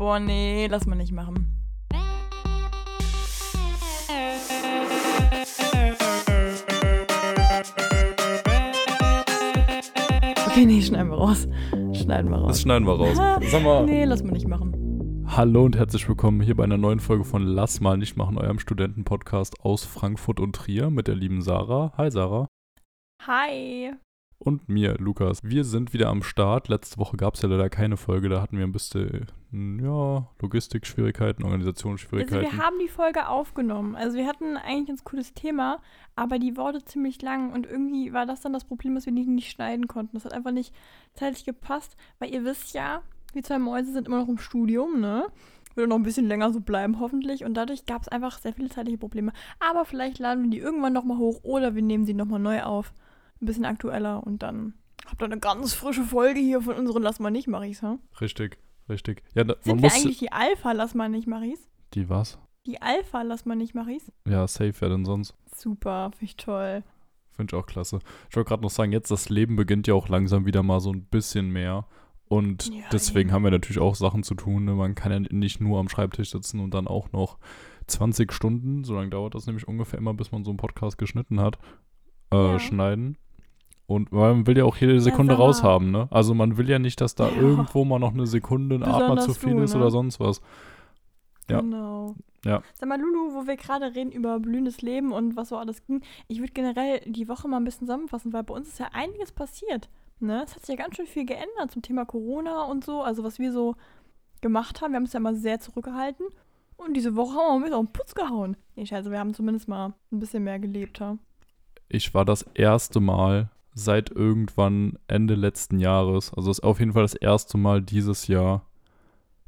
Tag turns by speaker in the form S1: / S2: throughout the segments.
S1: Boah, nee, lass mal nicht machen. Okay, nee, schneiden wir raus. Schneiden wir raus.
S2: Das schneiden wir raus. Sag mal.
S1: Nee, lass mal nicht machen.
S2: Hallo und herzlich willkommen hier bei einer neuen Folge von Lass mal nicht machen, eurem Studentenpodcast aus Frankfurt und Trier mit der lieben Sarah. Hi Sarah.
S1: Hi.
S2: Und mir, Lukas. Wir sind wieder am Start. Letzte Woche gab es ja leider keine Folge. Da hatten wir ein bisschen, ja, Logistikschwierigkeiten,
S1: Also
S2: Organisationsschwierigkeiten.
S1: wir haben die Folge aufgenommen. Also wir hatten eigentlich ein cooles Thema, aber die wurde ziemlich lang und irgendwie war das dann das Problem, dass wir die nicht schneiden konnten. Das hat einfach nicht zeitlich gepasst, weil ihr wisst ja, wir zwei Mäuse sind immer noch im Studium, ne? Wird noch ein bisschen länger so bleiben, hoffentlich. Und dadurch gab es einfach sehr viele zeitliche Probleme. Aber vielleicht laden wir die irgendwann nochmal hoch oder wir nehmen sie nochmal neu auf. Ein bisschen aktueller und dann habt ihr eine ganz frische Folge hier von unseren Lass mal nicht Maris, hm?
S2: Richtig, richtig. Ja, da, man
S1: Sind wir
S2: muss.
S1: eigentlich die Alpha Lass mal nicht Maris?
S2: Die was?
S1: Die Alpha Lass mal nicht Maris?
S2: Ja, safe, wer denn sonst?
S1: Super, finde ich toll.
S2: Finde ich auch klasse. Ich wollte gerade noch sagen, jetzt das Leben beginnt ja auch langsam wieder mal so ein bisschen mehr. Und
S1: Ja,
S2: deswegen
S1: eben.
S2: haben wir natürlich auch Sachen zu tun. Ne? Man kann ja nicht nur am Schreibtisch sitzen und dann auch noch 20 Stunden, so lange dauert das nämlich ungefähr immer, bis man so einen Podcast geschnitten hat, äh,
S1: Ja.
S2: schneiden. Und man will ja auch jede Sekunde
S1: mal.
S2: raushaben, ne? Also man will ja nicht, dass da
S1: Ja.
S2: irgendwo mal noch eine Sekunde ein Atmer zu viel
S1: du,
S2: ist
S1: ne?
S2: oder sonst was. Ja.
S1: Genau.
S2: Ja.
S1: Sag mal, Lulu, wo wir gerade reden über blühendes Leben und was so alles ging, ich würde generell die Woche mal ein bisschen zusammenfassen, weil bei uns ist ja einiges passiert. Ne? Es hat sich ja ganz schön viel geändert zum Thema Corona und so, also was wir so gemacht haben. Wir haben es ja mal sehr zurückgehalten. Und diese Woche haben wir ein bisschen auf den Putz gehauen. Nee, scheiße, wir haben zumindest mal ein bisschen mehr gelebt. Ja?
S2: Ich war das erste Mal seit irgendwann Ende letzten Jahres, also ist auf jeden Fall das erste Mal dieses Jahr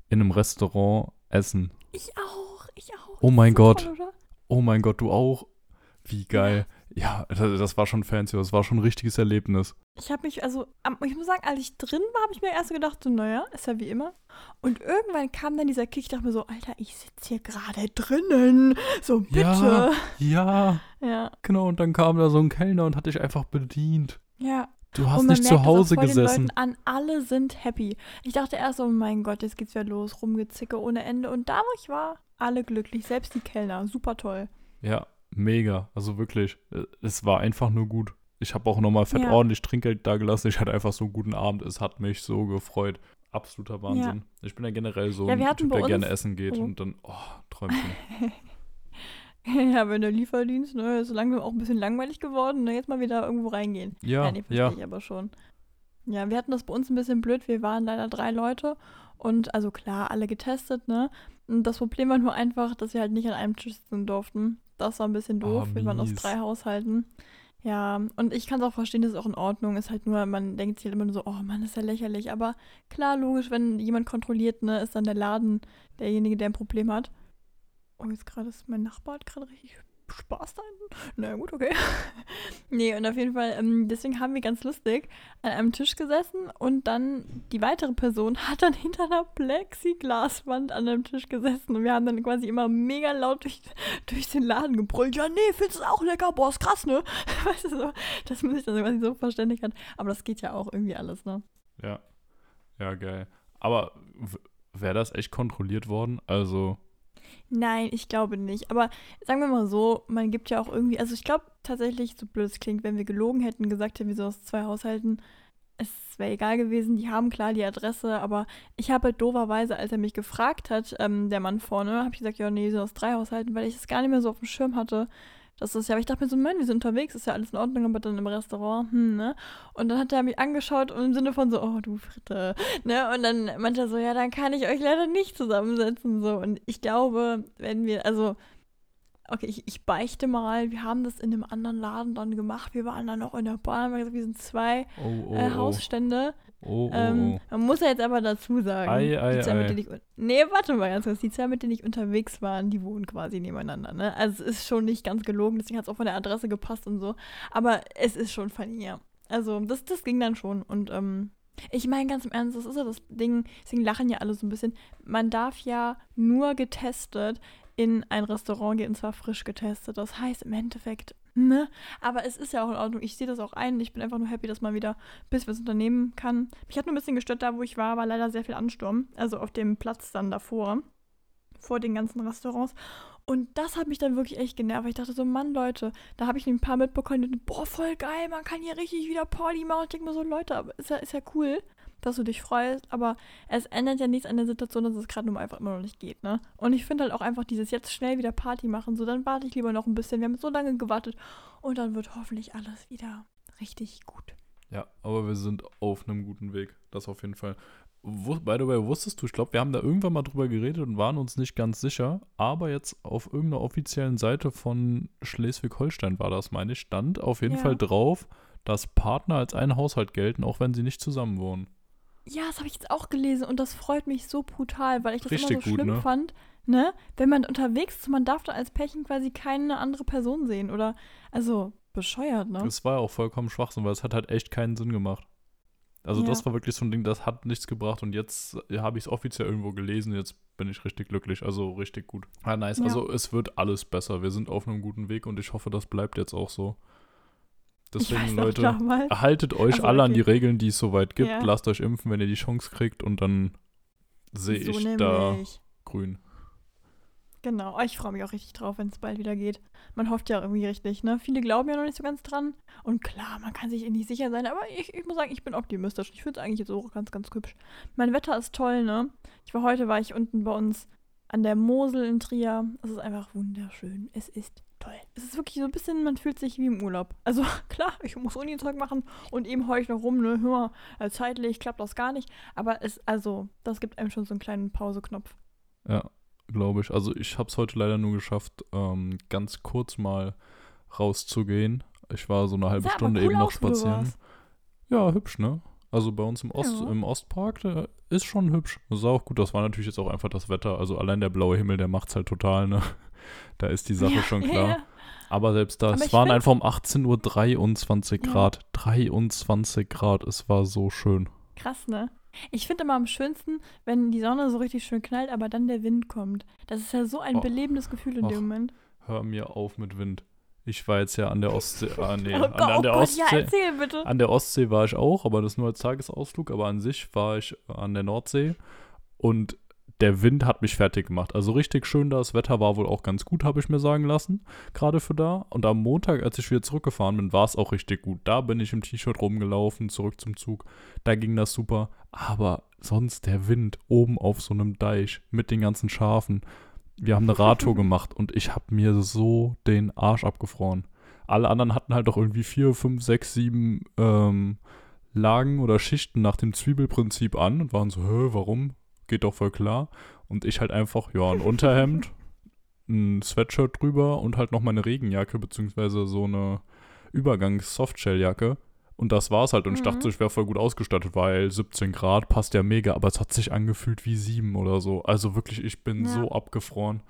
S2: in einem Restaurant essen.
S1: Ich auch, ich auch.
S2: Oh mein Gott.
S1: Toll?
S2: Oh mein Gott, du auch? Wie geil. Ja, das, das war schon fancy, das war schon ein richtiges Erlebnis.
S1: Ich habe mich, also, ich muss sagen, als ich drin war, habe ich mir erst so gedacht, so, naja, ist ja wie immer. Und irgendwann kam dann dieser Kick, ich dachte mir so, Alter, ich sitze hier gerade drinnen. So, bitte.
S2: Ja, ja,
S1: Ja,
S2: genau. Und dann kam da so ein Kellner und hat dich einfach bedient.
S1: ja.
S2: Du hast nicht zu Hause gesessen.
S1: An, alle sind happy. Ich dachte erst so, oh mein Gott, jetzt geht's wieder los, rumgezicke ohne Ende. Und da, wo ich war, alle glücklich, selbst die Kellner, super toll.
S2: Ja, mega. Also wirklich, äh, es war einfach nur gut. Ich habe auch nochmal fett
S1: Ja.
S2: ordentlich Trinkgeld da gelassen. Ich hatte einfach so einen guten Abend. Es hat mich so gefreut. Absoluter Wahnsinn. Ich bin ja generell so
S1: Ja,
S2: ein Typ, der gerne essen geht
S1: Oh.
S2: und dann, oh, Träumchen.
S1: ja, wenn der Lieferdienst, ne, ist langsam auch ein bisschen langweilig geworden, ne, jetzt mal wieder irgendwo reingehen.
S2: Ja,
S1: nee, verstehe
S2: ja.
S1: ich aber schon. Ja, wir hatten das bei uns ein bisschen blöd. Wir waren leider drei Leute und also klar, alle getestet, ne? Das Problem war nur einfach, dass wir halt nicht an einem Tisch sitzen durften. Das war ein bisschen doof.
S2: Oh,
S1: wir waren aus drei Haushalten. Ja, und ich kann es auch verstehen, das ist auch in Ordnung. Ist halt nur, man denkt sich halt immer nur so, oh Mann, ist ja lächerlich. Aber klar, logisch, wenn jemand kontrolliert, ne, ist dann der Laden derjenige, der ein Problem hat. Oh, jetzt gerade ist mein Nachbar hat gerade richtig Spaß hinten. Na gut, okay. nee, und auf jeden Fall, ähm, deswegen haben wir ganz lustig an einem Tisch gesessen und dann die weitere Person hat dann hinter einer Plexiglaswand an einem Tisch gesessen und wir haben dann quasi immer mega laut durch, durch den Laden gebrüllt. Ja, nee, findest du auch lecker? Boah, ist krass, ne? Weißt du so, dass man sich dann quasi so verständigt hat. Aber das geht ja auch irgendwie alles, ne?
S2: Ja. Ja, geil. Aber wäre das echt kontrolliert worden? Also,
S1: Nein, ich glaube nicht. Aber sagen wir mal so, man gibt ja auch irgendwie, also ich glaube tatsächlich, so blöd es klingt, wenn wir gelogen hätten, gesagt hätten, wir so aus zwei Haushalten, es wäre egal gewesen, die haben klar die Adresse, aber ich habe halt dooferweise, als er mich gefragt hat, ähm, der Mann vorne, habe ich gesagt, ja, nee, wir sind aus drei Haushalten, weil ich es gar nicht mehr so auf dem Schirm hatte. Das ist ja, aber ich dachte mir so, Mann, wir sind unterwegs, ist ja alles in Ordnung, aber dann im Restaurant, hm, ne? Und dann hat er mich angeschaut und im Sinne von so, oh, du Fritte, ne? Und dann meinte er so, ja, dann kann ich euch leider nicht zusammensetzen, so. Und ich glaube, wenn wir, also, okay, ich, ich beichte mal, wir haben das in einem anderen Laden dann gemacht, wir waren dann noch in der Bahn, haben gesagt, wir sind zwei
S2: oh, oh,
S1: äh,
S2: oh.
S1: Hausstände.
S2: Oh, oh,
S1: Ähm,
S2: oh.
S1: man muss ja jetzt aber dazu sagen,
S2: Ei, ei,
S1: die zwei,
S2: ei.
S1: mit denen ich, un- nee, warte mal ganz kurz, die zwei, mit denen ich unterwegs war, die wohnen quasi nebeneinander, ne? Also es ist schon nicht ganz gelogen, deswegen hat es auch von der Adresse gepasst und so, aber es ist schon funny, ja. Also das, das ging dann schon und ähm, ich meine ganz im Ernst, das ist ja das Ding, deswegen lachen ja alle so ein bisschen, man darf ja nur getestet in ein Restaurant gehen, und zwar frisch getestet, das heißt im Endeffekt, Ne? Aber es ist ja auch in Ordnung. Ich sehe das auch ein. Ich bin einfach nur happy, dass man wieder ein bisschen was unternehmen kann. Mich hat nur ein bisschen gestört, da wo ich war, war leider sehr viel Ansturm. Also auf dem Platz dann davor. Vor den ganzen Restaurants. Und das hat mich dann wirklich echt genervt. Ich dachte so, Mann, Leute, da habe ich ein paar mitbekommen, die, boah, voll geil, man kann hier richtig wieder Party machen. Ich denke mir so, Leute, ist ja, ist ja cool dass du dich freust, aber es ändert ja nichts an der Situation, dass es gerade nun einfach immer noch nicht geht, ne? Und ich finde halt auch einfach dieses jetzt schnell wieder Party machen, so dann warte ich lieber noch ein bisschen. Wir haben so lange gewartet und dann wird hoffentlich alles wieder richtig gut.
S2: Ja, aber wir sind auf einem guten Weg. Das auf jeden Fall. By the way, wusstest du, ich glaube, wir haben da irgendwann mal drüber geredet und waren uns nicht ganz sicher, aber jetzt auf irgendeiner offiziellen Seite von Schleswig-Holstein war das, meine ich, stand auf jeden ja. Fall drauf, dass Partner als ein Haushalt gelten, auch wenn sie nicht zusammen wohnen.
S1: Ja, das habe ich jetzt auch gelesen und das freut mich so brutal, weil ich das Richtig immer so gut, schlimm ne? fand, ne? Wenn man unterwegs ist, man darf da als Pärchen quasi keine andere Person sehen oder, also bescheuert, ne?
S2: Das war ja auch vollkommen Schwachsinn, weil es hat halt echt keinen Sinn gemacht. Also ja. das war wirklich so ein Ding, das hat nichts gebracht und jetzt habe ich es offiziell irgendwo gelesen, jetzt bin ich richtig glücklich, also richtig gut. Ah, nice, ja. also es wird alles besser, wir sind auf einem guten Weg und ich hoffe, das bleibt jetzt auch so. Deswegen, Leute, haltet euch also, alle an die Regeln, die es soweit gibt. Ja. Lasst euch impfen, wenn ihr die Chance kriegt und dann sehe so ich nämlich. da grün.
S1: Genau, ich freue mich auch richtig drauf, wenn es bald wieder geht. Man hofft ja irgendwie richtig, ne? Viele glauben ja noch nicht so ganz dran. Und klar, man kann sich eh nicht sicher sein, aber ich, ich muss sagen, ich bin optimistisch. Ich finde es eigentlich jetzt auch ganz, ganz hübsch. Mein Wetter ist toll, ne? Ich war heute, war ich unten bei uns an der Mosel in Trier. Es ist einfach wunderschön. Es ist toll. Es ist wirklich so ein bisschen, man fühlt sich wie im Urlaub. Also klar, ich muss Uni-Zeug machen und eben heule ich noch rum, ne, hör, äh, zeitlich klappt das gar nicht. Aber es, also, das gibt einem schon so einen kleinen Pauseknopf.
S2: Ja, glaube ich. Also ich habe es heute leider nur geschafft, ähm, ganz kurz mal rauszugehen. Ich war so eine halbe Sah Stunde cool eben noch spazieren. Ja, hübsch, ne? Also bei uns im, Ost, ja. im Ostpark, der ist schon hübsch. Das sah auch gut. Das war natürlich jetzt auch einfach das Wetter. Also allein der blaue Himmel, der macht's halt total, ne? Da ist die Sache ja, schon klar. Ja. Aber selbst da, es waren einfach um 18 Uhr 23 Grad. 23 Grad, es war so schön.
S1: Krass, ne? Ich finde immer am schönsten, wenn die Sonne so richtig schön knallt, aber dann der Wind kommt. Das ist ja so ein och, belebendes Gefühl in och, dem Moment.
S2: Hör mir auf mit Wind. Ich war jetzt ja an der Ostsee. Ah, nee,
S1: oh
S2: an, an,
S1: oh
S2: der
S1: Gott, Ostsee. Ja, erzähl bitte.
S2: An der Ostsee war ich auch, aber das nur als Tagesausflug. Aber an sich war ich an der Nordsee. Und der Wind hat mich fertig gemacht. Also richtig schön, das Wetter war wohl auch ganz gut, habe ich mir sagen lassen, gerade für da. Und am Montag, als ich wieder zurückgefahren bin, war es auch richtig gut. Da bin ich im T-Shirt rumgelaufen, zurück zum Zug. Da ging das super. Aber sonst der Wind oben auf so einem Deich mit den ganzen Schafen. Wir haben eine Radtour gemacht und ich habe mir so den Arsch abgefroren. Alle anderen hatten halt auch irgendwie vier, fünf, sechs, sieben ähm, Lagen oder Schichten nach dem Zwiebelprinzip an und waren so, hä, warum? Geht doch voll klar. Und ich halt einfach, ja, ein Unterhemd, ein Sweatshirt drüber und halt noch meine Regenjacke, beziehungsweise so eine Übergangs-Softshelljacke. Und das war's halt. Und mhm. ich dachte, ich wäre voll gut ausgestattet, weil 17 Grad passt ja mega, aber es hat sich angefühlt wie 7 oder so. Also wirklich, ich bin ja. so abgefroren.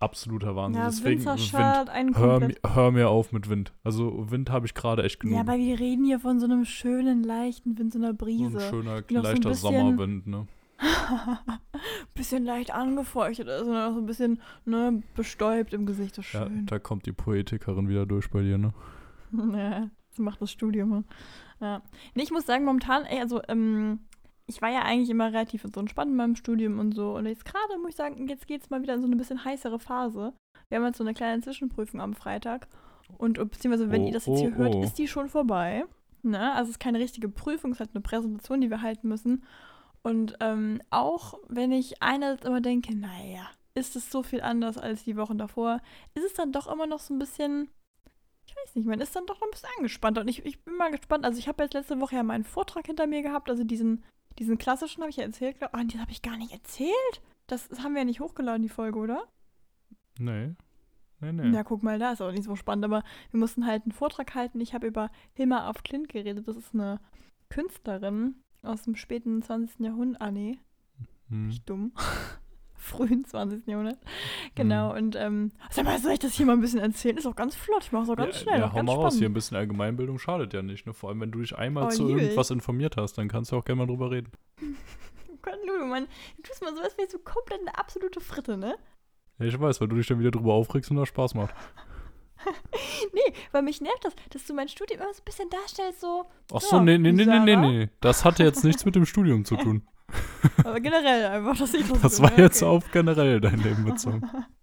S2: Absoluter Wahnsinn. Ja, Deswegen, Wind, hör, hör, mir auf mit Wind. Also Wind habe ich gerade echt genug.
S1: Ja, aber wir reden hier von so einem schönen, leichten Wind, so einer Brise. So
S2: ein schöner, leichter so ein Sommerwind, ne?
S1: bisschen leicht angefeuchtet, also so ein bisschen ne, bestäubt im Gesicht. Das ist schön.
S2: Ja, da kommt die Poetikerin wieder durch bei dir, ne?
S1: ja, das macht das Studium. Ja. Nee, ich muss sagen, momentan, ey, also, ähm, ich war ja eigentlich immer relativ so entspannt in meinem Studium und so. Und jetzt gerade muss ich sagen, jetzt geht es mal wieder in so eine bisschen heißere Phase. Wir haben jetzt so eine kleine Zwischenprüfung am Freitag. Und beziehungsweise, wenn oh, ihr das jetzt hier oh, hört, oh. ist die schon vorbei. Ne? Also es ist keine richtige Prüfung, es ist halt eine Präsentation, die wir halten müssen. Und ähm, auch wenn ich einerseits immer denke, naja, ist es so viel anders als die Wochen davor, ist es dann doch immer noch so ein bisschen, ich weiß nicht, man ist dann doch noch ein bisschen angespannt. Und ich, ich bin mal gespannt. Also ich habe jetzt letzte Woche ja meinen Vortrag hinter mir gehabt, also diesen, diesen klassischen habe ich ja erzählt. Oh, den habe ich gar nicht erzählt. Das, das haben wir ja nicht hochgeladen, die Folge, oder?
S2: Nee. Nee,
S1: nee. Ja, guck mal, da ist auch nicht so spannend, aber wir mussten halt einen Vortrag halten. Ich habe über Hilma auf Klint geredet. Das ist eine Künstlerin, aus dem späten 20. Jahrhundert. Ah, nee. Hm. Ich dumm. Frühen 20. Jahrhundert. Genau, hm. und ähm, sag mal, soll ich das hier mal ein bisschen erzählen? Ist auch ganz flott, ich mach's auch ganz
S2: ja,
S1: schnell.
S2: Ja, hau
S1: mal
S2: spannend. raus, hier ein bisschen Allgemeinbildung schadet ja nicht, ne? Vor allem, wenn du dich einmal oh, zu irgendwas informiert hast, dann kannst du auch gerne mal drüber reden.
S1: Gott, Ludo, Mann, du tust mal sowas wie so komplett eine absolute Fritte, ne?
S2: Ja, ich weiß, weil du dich dann wieder drüber aufregst und das Spaß macht.
S1: nee, weil mich nervt das, dass du mein Studium immer so ein bisschen darstellst, so.
S2: Ach so,
S1: ja,
S2: nee, nee, nee, nee, nee, nee. Das hatte jetzt nichts mit dem Studium zu tun.
S1: Aber generell einfach, dass ich das
S2: Das war
S1: ja,
S2: jetzt
S1: okay.
S2: auf generell dein Leben bezogen.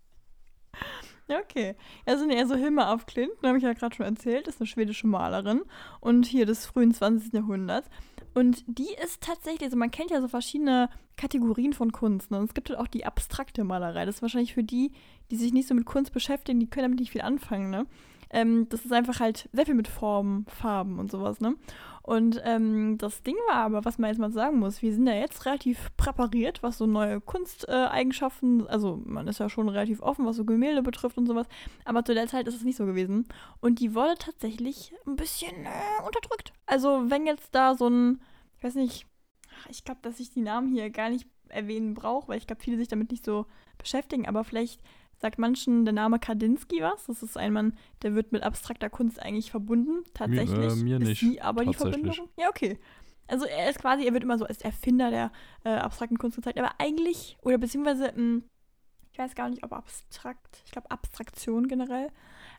S1: Ja, okay. Also, nee, also Hilma af Klint, habe ich ja gerade schon erzählt, ist eine schwedische Malerin und hier des frühen 20. Jahrhunderts. Und die ist tatsächlich, also man kennt ja so verschiedene Kategorien von Kunst. Ne? Und es gibt halt auch die abstrakte Malerei. Das ist wahrscheinlich für die, die sich nicht so mit Kunst beschäftigen, die können damit nicht viel anfangen. Ne? Ähm, das ist einfach halt sehr viel mit Formen, Farben und sowas. Ne? Und ähm, das Ding war aber, was man jetzt mal sagen muss, wir sind ja jetzt relativ präpariert, was so neue Kunsteigenschaften, also man ist ja schon relativ offen, was so Gemälde betrifft und sowas. Aber zu der Zeit ist es nicht so gewesen. Und die wurde tatsächlich ein bisschen äh, unterdrückt. Also wenn jetzt da so ein, ich weiß nicht, ich glaube, dass ich die Namen hier gar nicht erwähnen brauche, weil ich glaube, viele sich damit nicht so beschäftigen, aber vielleicht sagt manchen der Name Kandinsky was. Das ist ein Mann, der wird mit abstrakter Kunst eigentlich verbunden. Tatsächlich.
S2: äh, mir
S1: ist
S2: nicht,
S1: sie aber die. Verbindung. Ja, okay. Also er ist quasi, er wird immer so als Erfinder der äh, abstrakten Kunst gezeigt, aber eigentlich, oder beziehungsweise, mh, ich weiß gar nicht, ob abstrakt, ich glaube Abstraktion generell,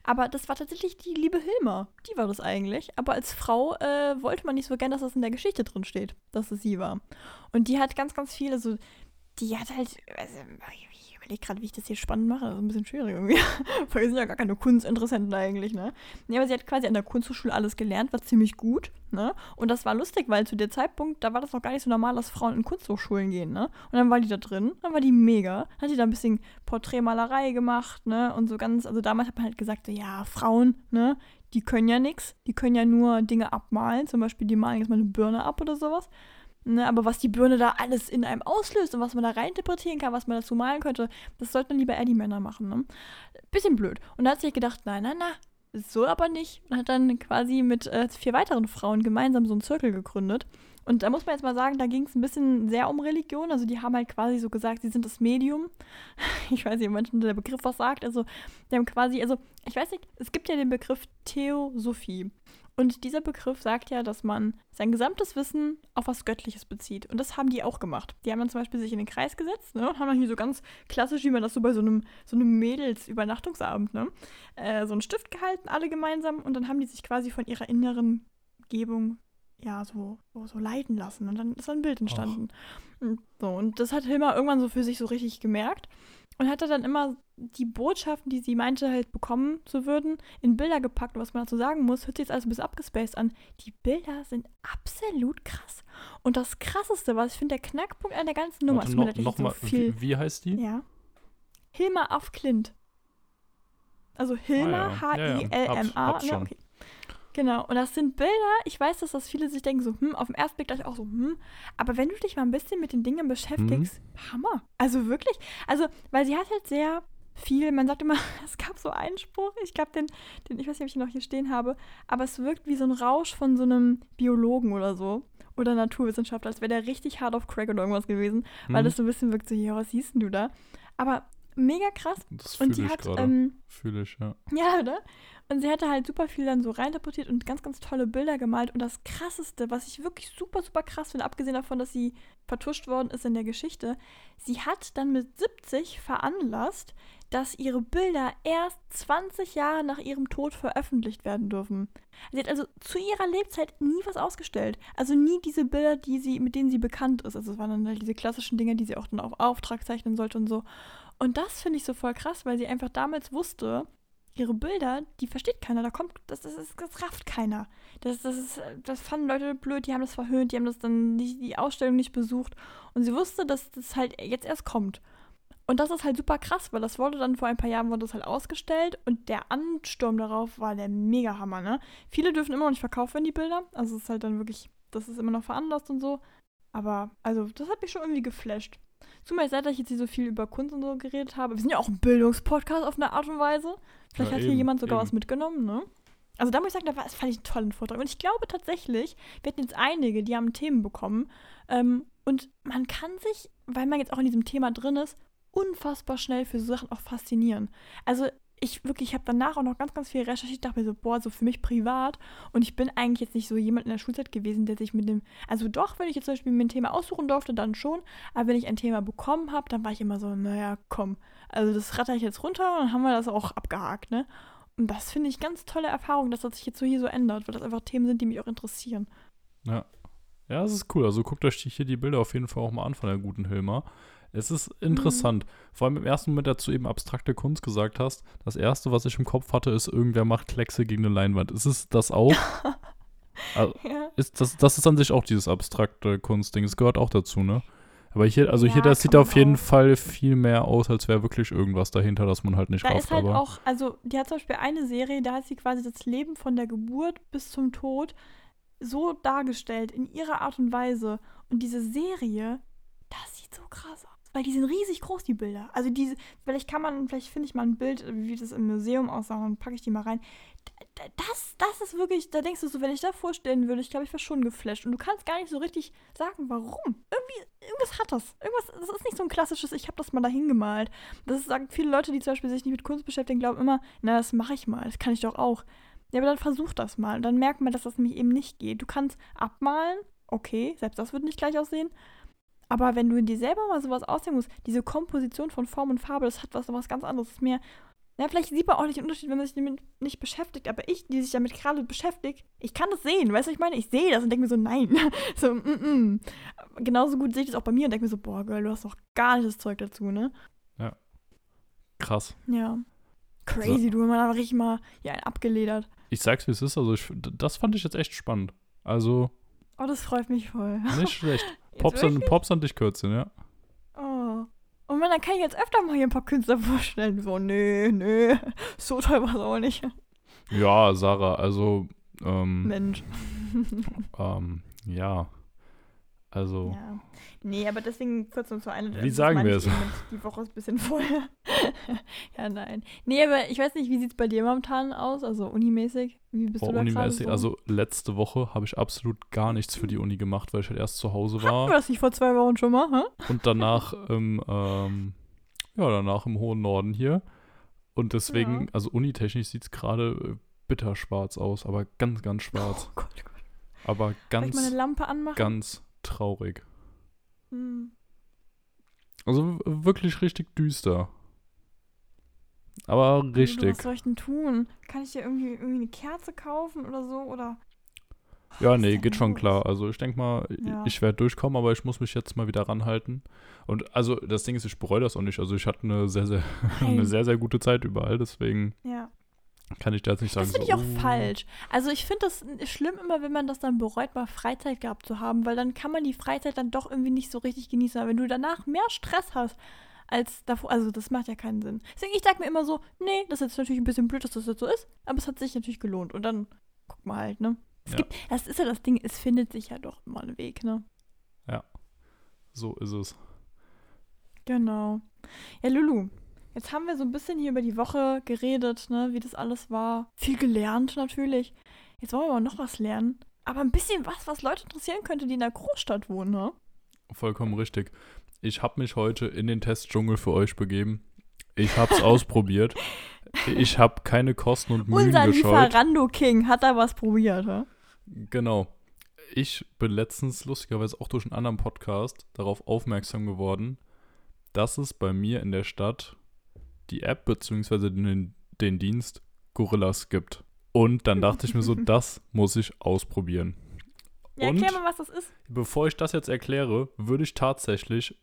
S1: aber das war tatsächlich die liebe Hilma. Die war das eigentlich. Aber als Frau äh, wollte man nicht so gern, dass das in der Geschichte drin steht, dass es sie war. Und die hat ganz, ganz viel, also die hat halt, also, überlege gerade, wie ich das hier spannend mache. Das ist ein bisschen schwierig irgendwie. Weil wir sind ja gar keine Kunstinteressenten eigentlich, ne? Nee, aber sie hat quasi an der Kunsthochschule alles gelernt, war ziemlich gut, ne? Und das war lustig, weil zu dem Zeitpunkt, da war das noch gar nicht so normal, dass Frauen in Kunsthochschulen gehen, ne? Und dann war die da drin, dann war die mega. Hat die da ein bisschen Porträtmalerei gemacht, ne? Und so ganz, also damals hat man halt gesagt, so, ja, Frauen, ne? Die können ja nichts, die können ja nur Dinge abmalen, zum Beispiel die malen jetzt mal eine Birne ab oder sowas. Ne, aber was die Birne da alles in einem auslöst und was man da reininterpretieren kann, was man dazu malen könnte, das sollten lieber eher die Männer machen. Ne? Bisschen blöd. Und da hat sie sich gedacht, nein, nein, nein, so aber nicht. Und hat dann quasi mit äh, vier weiteren Frauen gemeinsam so einen Zirkel gegründet. Und da muss man jetzt mal sagen, da ging es ein bisschen sehr um Religion. Also die haben halt quasi so gesagt, sie sind das Medium. Ich weiß nicht, ob manchen der Begriff was sagt. Also die haben quasi, also ich weiß nicht, es gibt ja den Begriff Theosophie. Und dieser Begriff sagt ja, dass man sein gesamtes Wissen auf was Göttliches bezieht. Und das haben die auch gemacht. Die haben dann zum Beispiel sich in den Kreis gesetzt ne, und haben dann hier so ganz klassisch, wie man das so bei so einem, so einem Mädels-Übernachtungsabend, ne, äh, so einen Stift gehalten, alle gemeinsam. Und dann haben die sich quasi von ihrer inneren Gebung ja so, so, so leiten lassen. Und dann ist ein Bild entstanden. Und, so, und das hat Hilma irgendwann so für sich so richtig gemerkt. Und hatte dann immer die Botschaften, die sie meinte, halt bekommen zu würden, in Bilder gepackt. Und was man dazu sagen muss, hört sich jetzt alles ein bisschen abgespaced an. Die Bilder sind absolut krass. Und das Krasseste, was ich finde, der Knackpunkt an der ganzen Nummer,
S2: Warte,
S1: ist mir
S2: noch, noch
S1: so
S2: mal,
S1: viel.
S2: wie, wie heißt die?
S1: Ja. Hilma af Klint. Also Hilma,
S2: Ah, ja. Ja, ja.
S1: H-I-L-M-A.
S2: Hab's- hab's
S1: Ja,
S2: schon.
S1: okay. Genau, und das sind Bilder, ich weiß, dass das viele sich denken, so, hm, auf den ersten Blick gleich auch so, hm, aber wenn du dich mal ein bisschen mit den Dingen beschäftigst, Hammer. Also wirklich, also, weil sie hat halt sehr viel, man sagt immer, es gab so einen Spruch, ich glaube, den, den, ich weiß nicht, ob ich ihn noch hier stehen habe, aber es wirkt wie so ein Rausch von so einem Biologen oder so. Oder Naturwissenschaftler, als wäre der richtig hart auf Crack oder irgendwas gewesen, weil
S2: Hm,
S1: das so ein bisschen wirkt so, ja, was siehst denn du da? Aber mega krass.
S2: das
S1: Und
S2: fühle ich
S1: hat,
S2: gerade.
S1: ähm,
S2: Fühle ich, ja.
S1: ja, oder? Und sie hatte halt super viel dann so reinterpretiert und ganz, ganz tolle Bilder gemalt. Und das Krasseste, was ich wirklich super, super krass finde, abgesehen davon, dass sie vertuscht worden ist in der Geschichte, sie hat dann mit 70 veranlasst, dass ihre Bilder erst 20 Jahre nach ihrem Tod veröffentlicht werden dürfen. Sie hat also zu ihrer Lebzeit nie was ausgestellt. Also nie diese Bilder, die sie, mit denen sie bekannt ist. Also es waren dann halt diese klassischen Dinge, die sie auch dann auf Auftrag zeichnen sollte und so. Und das finde ich so voll krass, weil sie einfach damals wusste, ihre Bilder, die versteht keiner. Da kommt, das, das, ist, das rafft keiner. Das, das, ist, das fanden Leute blöd, die haben das verhöhnt, die haben das dann nicht, die Ausstellung nicht besucht. Und sie wusste, dass das halt jetzt erst kommt. Und das ist halt super krass, weil das wurde dann vor ein paar Jahren wurde das halt ausgestellt und der Ansturm darauf war der Mega-Hammer, ne? Viele dürfen immer noch nicht verkauft werden, die Bilder. Also es ist halt dann wirklich, das ist immer noch veranlasst und so. Aber, also, das hat mich schon irgendwie geflasht. Zumal seit ich jetzt hier so viel über Kunst und so geredet habe. Wir sind ja auch ein Bildungspodcast auf eine Art und Weise. Vielleicht
S2: Ja,
S1: hat hier
S2: eben,
S1: jemand sogar
S2: eben.
S1: was mitgenommen, ne? Also da muss ich sagen, da war, das fand ich einen tollen Vortrag. Und ich glaube tatsächlich, wir hatten jetzt einige, die haben Themen bekommen. Ähm, und man kann sich, weil man jetzt auch in diesem Thema drin ist, unfassbar schnell für so Sachen auch faszinieren. Also ich wirklich, ich habe danach auch noch ganz, ganz viel recherchiert, dachte mir so, boah, so für mich privat. Und ich bin eigentlich jetzt nicht so jemand in der Schulzeit gewesen, der sich mit dem, also doch, wenn ich jetzt zum Beispiel mir ein Thema aussuchen durfte, dann schon. Aber wenn ich ein Thema bekommen habe, dann war ich immer so, naja, komm. Also das ratter ich jetzt runter und dann haben wir das auch abgehakt, ne? Und das finde ich ganz tolle Erfahrung, dass das sich jetzt so hier so ändert, weil das einfach Themen sind, die mich auch interessieren.
S2: Ja. Ja, das ist cool. Also guckt euch hier die Bilder auf jeden Fall auch mal an von der guten Hilma. Es ist interessant. Mhm. Vor allem im ersten Moment, du eben abstrakte Kunst gesagt hast, das erste, was ich im Kopf hatte, ist, irgendwer macht Kleckse gegen eine Leinwand. Ist es das auch? also, ja. ist das, das ist an sich auch dieses abstrakte Kunstding. Es gehört auch dazu, ne? Aber hier, also ja, hier, das sieht auf jeden auch. Fall viel mehr aus, als wäre wirklich irgendwas dahinter, dass man halt nicht
S1: da
S2: rafft.
S1: ist halt auch, also die hat zum Beispiel eine Serie, da hat sie quasi das Leben von der Geburt bis zum Tod so dargestellt, in ihrer Art und Weise. Und diese Serie, das sieht so krass aus. Weil die sind riesig groß, die Bilder. Also diese, vielleicht kann man, vielleicht finde ich mal ein Bild, wie das im Museum aussah, und packe ich die mal rein. Das, das ist wirklich, da denkst du so, wenn ich da vorstellen würde, ich glaube, ich wäre schon geflasht. Und du kannst gar nicht so richtig sagen, warum. Irgendwie, irgendwas hat das. Irgendwas, das ist nicht so ein klassisches, ich habe das mal dahin gemalt. Das sagen viele Leute, die zum Beispiel sich nicht mit Kunst beschäftigen, glauben immer, na, das mache ich mal, das kann ich doch auch. Ja, aber dann versuch das mal. Und dann merkt man, dass das nämlich eben nicht geht. Du kannst abmalen, okay, selbst das wird nicht gleich aussehen. Aber wenn du dir selber mal sowas ausdenken musst, diese Komposition von Form und Farbe, das hat was, was ganz anderes. Das ist mehr, ja, vielleicht sieht man auch nicht den Unterschied, wenn man sich damit nicht beschäftigt. Aber ich, die sich damit gerade beschäftigt, ich kann das sehen. Weißt du, ich meine? Ich sehe das und denke mir so, nein. so, mm, mm. Genauso gut sehe ich das auch bei mir und denke mir so, boah, Girl, du hast doch gar nicht das Zeug dazu, ne?
S2: Ja. Krass.
S1: Ja. Crazy, so. du, man hat richtig mal ja, abgeledert.
S2: Ich sag's, wie es ist. Also, ich, das fand ich jetzt echt spannend. Also.
S1: Oh, das freut mich voll.
S2: Nicht schlecht. Pops an, Pops an dich kürzen, ja.
S1: Oh. Und man, dann kann ich jetzt öfter mal hier ein paar Künstler vorstellen. So, nö, nö. So toll war es auch nicht.
S2: Ja, Sarah, also. Ähm,
S1: Mensch.
S2: ähm, ja. Also.
S1: Ja. Nee, aber deswegen kurz und zu einer.
S2: Wie sagen wir es?
S1: Die Woche ist ein bisschen voll. ja, nein. Nee, aber ich weiß nicht, wie sieht es bei dir momentan aus? Also unimäßig? Wie bist oh, du da unimäßig,
S2: so? Also letzte Woche habe ich absolut gar nichts für die Uni gemacht, weil ich halt erst zu Hause war.
S1: Wir das nicht vor zwei Wochen schon mal? Hä?
S2: Und danach im, ähm, ja, danach im hohen Norden hier. Und deswegen, ja. also unitechnisch sieht es gerade bitterschwarz aus, aber ganz, ganz schwarz. Oh Gott, oh Gott. Aber ganz,
S1: Soll ich meine Lampe anmachen?
S2: ganz traurig. Hm. Also wirklich richtig düster. Aber richtig.
S1: Was soll ich denn tun? Kann ich dir irgendwie, irgendwie eine Kerze kaufen oder so? Oder.
S2: Ja, nee, geht schon klar. Also ich denke mal, ja. ich werde durchkommen, aber ich muss mich jetzt mal wieder ranhalten. Und also das Ding ist, ich bereue das auch nicht. Also ich hatte eine sehr, sehr, eine sehr, sehr gute Zeit überall, deswegen.
S1: Ja.
S2: Kann ich da jetzt nicht sagen.
S1: Das finde ich auch oh. falsch. Also ich finde das schlimm immer, wenn man das dann bereut, mal Freizeit gehabt zu haben, weil dann kann man die Freizeit dann doch irgendwie nicht so richtig genießen. Aber wenn du danach mehr Stress hast als davor, also das macht ja keinen Sinn. Deswegen, ich sage mir immer so, nee, das ist jetzt natürlich ein bisschen blöd, dass das jetzt so ist, aber es hat sich natürlich gelohnt. Und dann guck mal halt, ne? Es ja. gibt, das ist ja das Ding, es findet sich ja doch immer ein Weg, ne?
S2: Ja, so ist es.
S1: Genau. Ja, Lulu, Jetzt haben wir so ein bisschen hier über die Woche geredet, ne, wie das alles war. Viel gelernt natürlich. Jetzt wollen wir aber noch was lernen. Aber ein bisschen was, was Leute interessieren könnte, die in der Großstadt wohnen, ne?
S2: Vollkommen richtig. Ich habe mich heute in den Testdschungel für euch begeben. Ich habe es ausprobiert. Ich habe keine Kosten und Mühen
S1: Unser
S2: gescheut.
S1: Lieferando King hat da was probiert, ne?
S2: Genau. Ich bin letztens lustigerweise auch durch einen anderen Podcast darauf aufmerksam geworden, dass es bei mir in der Stadt die App bzw. Den, den Dienst Gorillas gibt. Und dann dachte ich mir so, das muss ich ausprobieren.
S1: Ja, Und erklär mal, was das ist.
S2: Bevor ich das jetzt erkläre, würde ich tatsächlich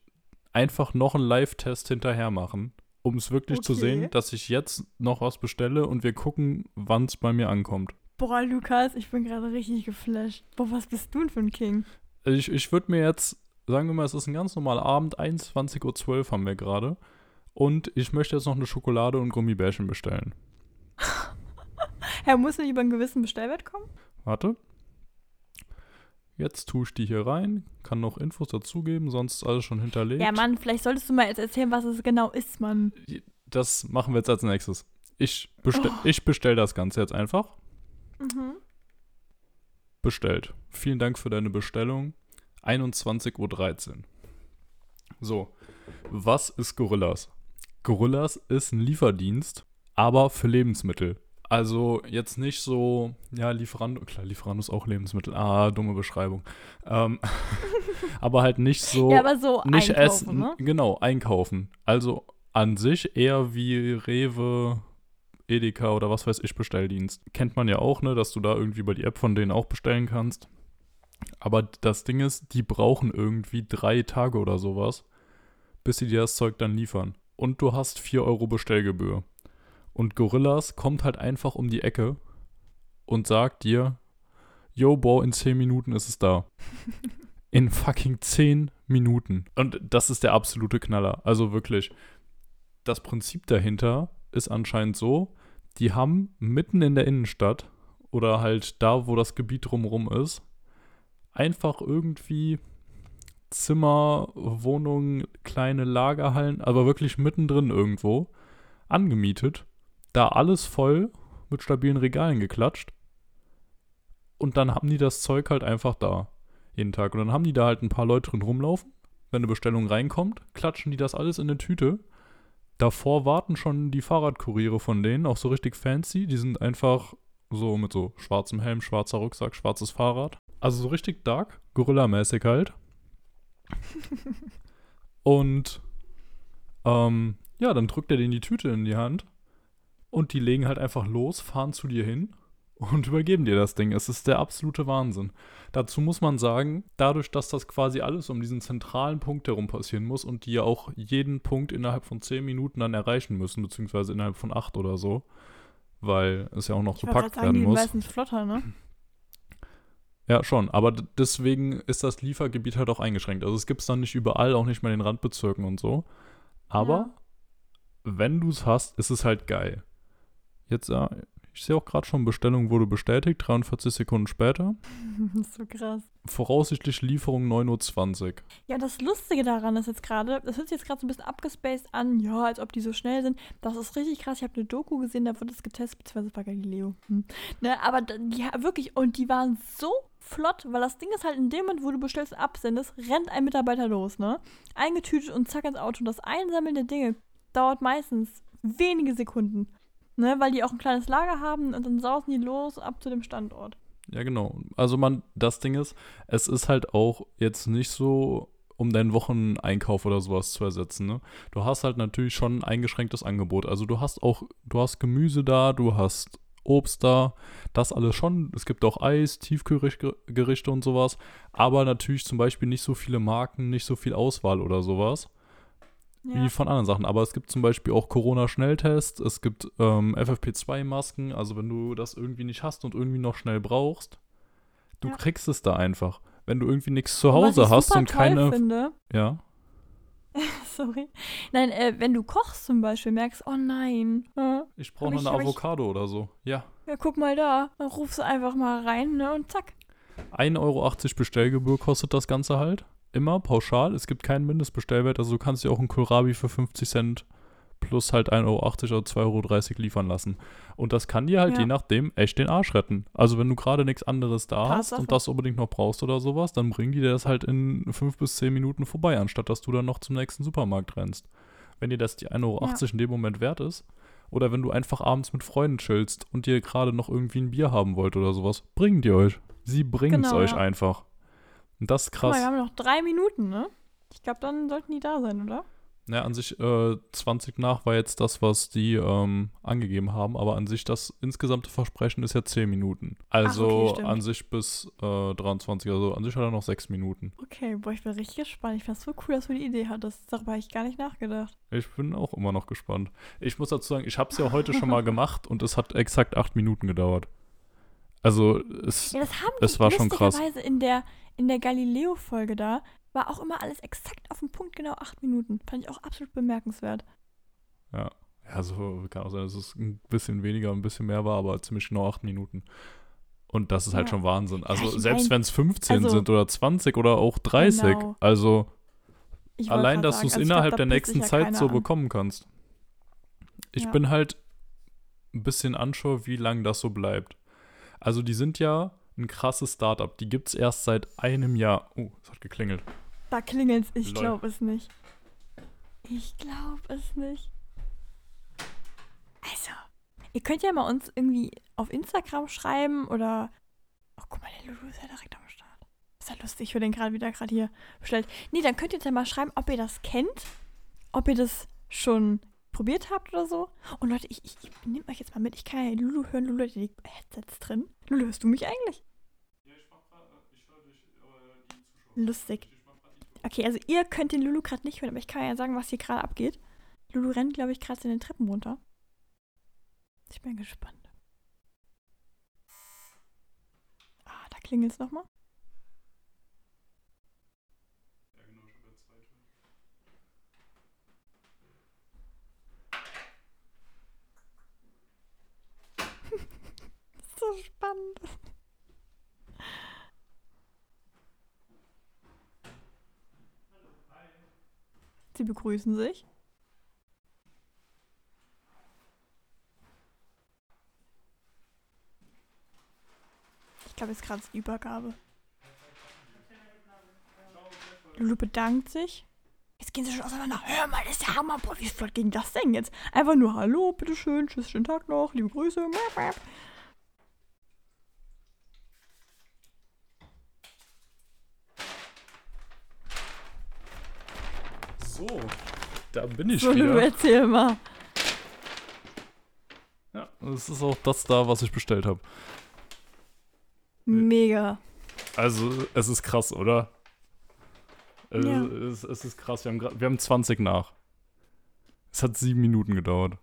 S2: einfach noch einen Live-Test hinterher machen, um es wirklich okay. zu sehen, dass ich jetzt noch was bestelle und wir gucken, wann es bei mir ankommt.
S1: Boah, Lukas, ich bin gerade richtig geflasht. Boah, was bist du denn für ein King?
S2: Ich, ich würde mir jetzt, sagen wir mal, es ist ein ganz normaler Abend, 21.12 Uhr haben wir gerade. Und ich möchte jetzt noch eine Schokolade und Gummibärchen bestellen.
S1: Herr, muss nicht über einen gewissen Bestellwert kommen?
S2: Warte. Jetzt tue ich die hier rein, kann noch Infos dazugeben, sonst ist alles schon hinterlegt.
S1: Ja, Mann, vielleicht solltest du mal jetzt erzählen, was es genau ist, Mann.
S2: Das machen wir jetzt als nächstes. Ich, bestell, oh. ich bestell das Ganze jetzt einfach. Mhm. Bestellt. Vielen Dank für deine Bestellung. 21.13 Uhr. So, was ist Gorillas? Gorillas ist ein Lieferdienst, aber für Lebensmittel. Also jetzt nicht so, ja, Lieferando, klar, Lieferando ist auch Lebensmittel. Ah, dumme Beschreibung. Ähm, aber halt nicht so.
S1: Ja, aber so
S2: nicht
S1: einkaufen,
S2: essen.
S1: Ne?
S2: Genau, einkaufen. Also an sich eher wie Rewe Edeka oder was weiß ich Bestelldienst. Kennt man ja auch, ne, dass du da irgendwie über die App von denen auch bestellen kannst. Aber das Ding ist, die brauchen irgendwie drei Tage oder sowas, bis sie dir das Zeug dann liefern. Und du hast 4 Euro Bestellgebühr. Und Gorillas kommt halt einfach um die Ecke und sagt dir, yo, boah, in 10 Minuten ist es da. in fucking 10 Minuten. Und das ist der absolute Knaller. Also wirklich. Das Prinzip dahinter ist anscheinend so, die haben mitten in der Innenstadt oder halt da, wo das Gebiet drumherum ist, einfach irgendwie Zimmer, Wohnungen, kleine Lagerhallen, aber wirklich mittendrin irgendwo angemietet. Da alles voll mit stabilen Regalen geklatscht. Und dann haben die das Zeug halt einfach da jeden Tag. Und dann haben die da halt ein paar Leute drin rumlaufen. Wenn eine Bestellung reinkommt, klatschen die das alles in eine Tüte. Davor warten schon die Fahrradkuriere von denen, auch so richtig fancy. Die sind einfach so mit so schwarzem Helm, schwarzer Rucksack, schwarzes Fahrrad. Also so richtig dark, Gorilla-mäßig halt. und ähm, ja, dann drückt er denen die Tüte in die Hand und die legen halt einfach los, fahren zu dir hin und übergeben dir das Ding. Es ist der absolute Wahnsinn. Dazu muss man sagen, dadurch, dass das quasi alles um diesen zentralen Punkt herum passieren muss und die ja auch jeden Punkt innerhalb von 10 Minuten dann erreichen müssen, beziehungsweise innerhalb von 8 oder so, weil es ja auch noch gepackt sagen, werden muss. Die meistens flotter, ne? Ja, schon, aber deswegen ist das Liefergebiet halt auch eingeschränkt. Also es gibt es dann nicht überall, auch nicht mal in den Randbezirken und so. Aber ja. wenn du es hast, ist es halt geil. Jetzt, ja, ich sehe auch gerade schon, Bestellung wurde bestätigt, 43 Sekunden später. so krass. Voraussichtlich Lieferung 9.20 Uhr.
S1: Ja, das Lustige daran ist jetzt gerade, das hört sich jetzt gerade so ein bisschen abgespaced an, ja, als ob die so schnell sind. Das ist richtig krass. Ich habe eine Doku gesehen, da wurde es getestet, beziehungsweise war Galileo. Hm. Ne, aber die wirklich, und die waren so flott, weil das Ding ist halt in dem Moment, wo du bestellst und absendest, rennt ein Mitarbeiter los, ne? Eingetütet und zack ins Auto. Und das Einsammeln der Dinge dauert meistens wenige Sekunden. Ne, weil die auch ein kleines Lager haben und dann sausen die los ab zu dem Standort.
S2: Ja, genau. Also man, das Ding ist, es ist halt auch jetzt nicht so, um deinen Wocheneinkauf oder sowas zu ersetzen. Ne? Du hast halt natürlich schon ein eingeschränktes Angebot. Also du hast auch, du hast Gemüse da, du hast Obst da, das alles schon. Es gibt auch Eis, Tiefkühlgerichte und sowas. Aber natürlich zum Beispiel nicht so viele Marken, nicht so viel Auswahl oder sowas ja. wie von anderen Sachen. Aber es gibt zum Beispiel auch Corona-Schnelltests, es gibt ähm, FFP2-Masken. Also wenn du das irgendwie nicht hast und irgendwie noch schnell brauchst, du ja. kriegst es da einfach. Wenn du irgendwie nichts zu Hause hast und keine. Finde,
S1: ja. Sorry. Nein, äh, wenn du kochst zum Beispiel, merkst, oh nein.
S2: Äh, ich brauche noch eine Avocado ich, oder so. Ja.
S1: Ja, guck mal da. Dann rufst du einfach mal rein, ne, und zack.
S2: 1,80 Euro Bestellgebühr kostet das Ganze halt immer pauschal. Es gibt keinen Mindestbestellwert. Also du kannst dir auch einen Kohlrabi für 50 Cent plus halt 1,80 Euro oder 2,30 Euro liefern lassen. Und das kann dir halt ja. je nachdem echt den Arsch retten. Also wenn du gerade nichts anderes da Pass hast und das unbedingt noch brauchst oder sowas, dann bringen die dir das halt in 5 bis 10 Minuten vorbei, anstatt dass du dann noch zum nächsten Supermarkt rennst. Wenn dir das die 1,80 Euro ja. in dem Moment wert ist, oder wenn du einfach abends mit Freunden chillst und ihr gerade noch irgendwie ein Bier haben wollt oder sowas, bringen die euch. Sie bringen es genau, euch ja. einfach. Und das ist krass. Mal,
S1: wir haben noch drei Minuten, ne? Ich glaube, dann sollten die da sein, oder?
S2: Ja, an sich äh, 20 nach war jetzt das, was die ähm, angegeben haben, aber an sich das insgesamte Versprechen ist ja 10 Minuten. Also okay, an sich bis äh, 23, also an sich hat er noch 6 Minuten.
S1: Okay, boah, ich bin richtig gespannt. Ich fand es so cool, dass du die Idee hattest. Darüber habe ich gar nicht nachgedacht.
S2: Ich bin auch immer noch gespannt. Ich muss dazu sagen, ich habe es ja heute schon mal gemacht und es hat exakt 8 Minuten gedauert. Also es, ja, es war schon krass.
S1: In der, in der Galileo-Folge da war auch immer alles exakt auf den Punkt, genau acht Minuten. Fand ich auch absolut bemerkenswert.
S2: Ja, ja, so kann auch sein, dass es ein bisschen weniger, ein bisschen mehr war, aber ziemlich genau acht Minuten. Und das ist halt ja. schon Wahnsinn. Also ja, selbst wenn es 15 also, sind oder 20 oder auch 30, genau. also allein, dass du es also innerhalb glaub, der nächsten Zeit so an. bekommen kannst. Ich bin halt ein bisschen unsure, wie lange das so bleibt. Also die sind ja ein krasses Startup. Die gibt es erst seit einem Jahr. Oh, es hat geklingelt.
S1: Da klingelt's. Ich glaube es nicht. Ich glaube es nicht. Also, ihr könnt ja mal uns irgendwie auf Instagram schreiben oder. Oh, guck mal, der Lulu ist ja direkt am Start. Ist ja lustig, ich höre den gerade wieder gerade hier bestellt. Nee, dann könnt ihr jetzt ja mal schreiben, ob ihr das kennt, ob ihr das schon probiert habt oder so. Und Leute, ich, ich, ich nehme euch jetzt mal mit. Ich kann ja Lulu hören. Lulu hat die Headsets drin. Lulu, hörst du mich eigentlich?
S2: Ja, ich mach grad, ich höre dich, aber die Zuschauer.
S1: Lustig. Okay, also ihr könnt den Lulu gerade nicht hören, aber ich kann ja sagen, was hier gerade abgeht. Lulu rennt, glaube ich, gerade in den Treppen runter. Ich bin gespannt. Ah, da klingelt es nochmal.
S2: Ja, genau, habe ja zwei Töne.
S1: So spannend. Sie begrüßen sich. Ich glaube, jetzt gerade ist die Übergabe. Lulu bedankt sich. Jetzt gehen sie schon auseinander. Hör mal, das ist der Hammer. Boah, wie flott ging das denn jetzt? Einfach nur Hallo, bitteschön, tschüss, schönen Tag noch, liebe Grüße. Mäp, mäp.
S2: Da bin ich
S1: So,
S2: wieder.
S1: erzähl mal.
S2: Ja, das ist auch das da, was ich bestellt habe.
S1: Mega.
S2: Also, es ist krass, oder? Es,
S1: Ja.
S2: es, es ist krass. Wir haben, wir haben 20 nach. Es hat sieben Minuten gedauert.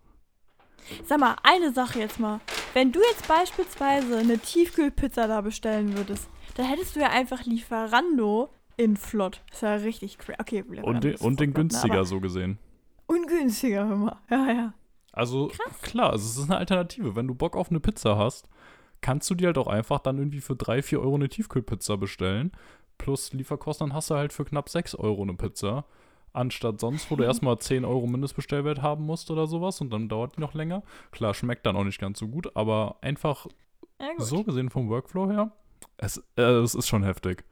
S1: Sag mal, eine Sache jetzt mal. Wenn du jetzt beispielsweise eine Tiefkühlpizza da bestellen würdest, dann hättest du ja einfach Lieferando in flott. ist ja richtig crazy. Okay, Lieferando
S2: Und den,
S1: ist
S2: und den
S1: ne,
S2: günstiger
S1: aber
S2: so gesehen.
S1: Ungünstiger, mal. Ja, ja.
S2: Also, klar, also es ist eine Alternative. Wenn du Bock auf eine Pizza hast, kannst du dir halt auch einfach dann irgendwie für 3, 4 Euro eine Tiefkühlpizza bestellen. Plus Lieferkosten, dann hast du halt für knapp 6 Euro eine Pizza. Anstatt sonst, wo du erstmal 10 Euro Mindestbestellwert haben musst oder sowas und dann dauert die noch länger. Klar, schmeckt dann auch nicht ganz so gut, aber einfach
S1: ja gut.
S2: so gesehen vom Workflow her, es, äh, es ist schon heftig.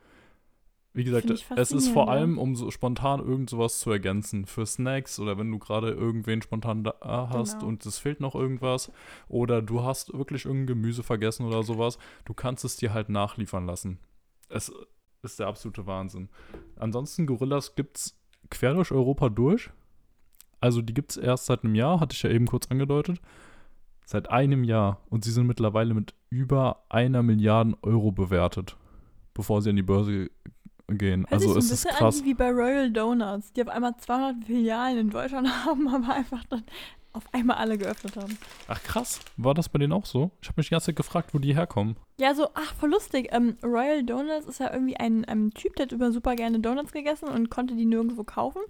S2: Wie gesagt, es ist vor allem, um so spontan irgend sowas zu ergänzen. Für Snacks oder wenn du gerade irgendwen spontan da hast
S1: Genau.
S2: und es fehlt noch irgendwas. Oder du hast wirklich irgendein Gemüse vergessen oder sowas. Du kannst es dir halt nachliefern lassen. Es ist der absolute Wahnsinn. Ansonsten, Gorillas gibt's quer durch Europa durch. Also die gibt's erst seit einem Jahr, hatte ich ja eben kurz angedeutet. Seit einem Jahr. Und sie sind mittlerweile mit über einer Milliarde Euro bewertet, bevor sie an die Börse gehen.
S1: Hört
S2: also
S1: sich so ein
S2: es ist
S1: bisschen
S2: krass.
S1: an wie bei Royal Donuts, die auf einmal 200 Filialen in Deutschland haben, aber einfach dann auf einmal alle geöffnet haben.
S2: Ach krass, war das bei denen auch so? Ich habe mich die ganze Zeit gefragt, wo die herkommen.
S1: Ja, so, ach, voll lustig. Ähm, Royal Donuts ist ja irgendwie ein, ein Typ, der hat über super gerne Donuts gegessen und konnte die nirgendwo kaufen.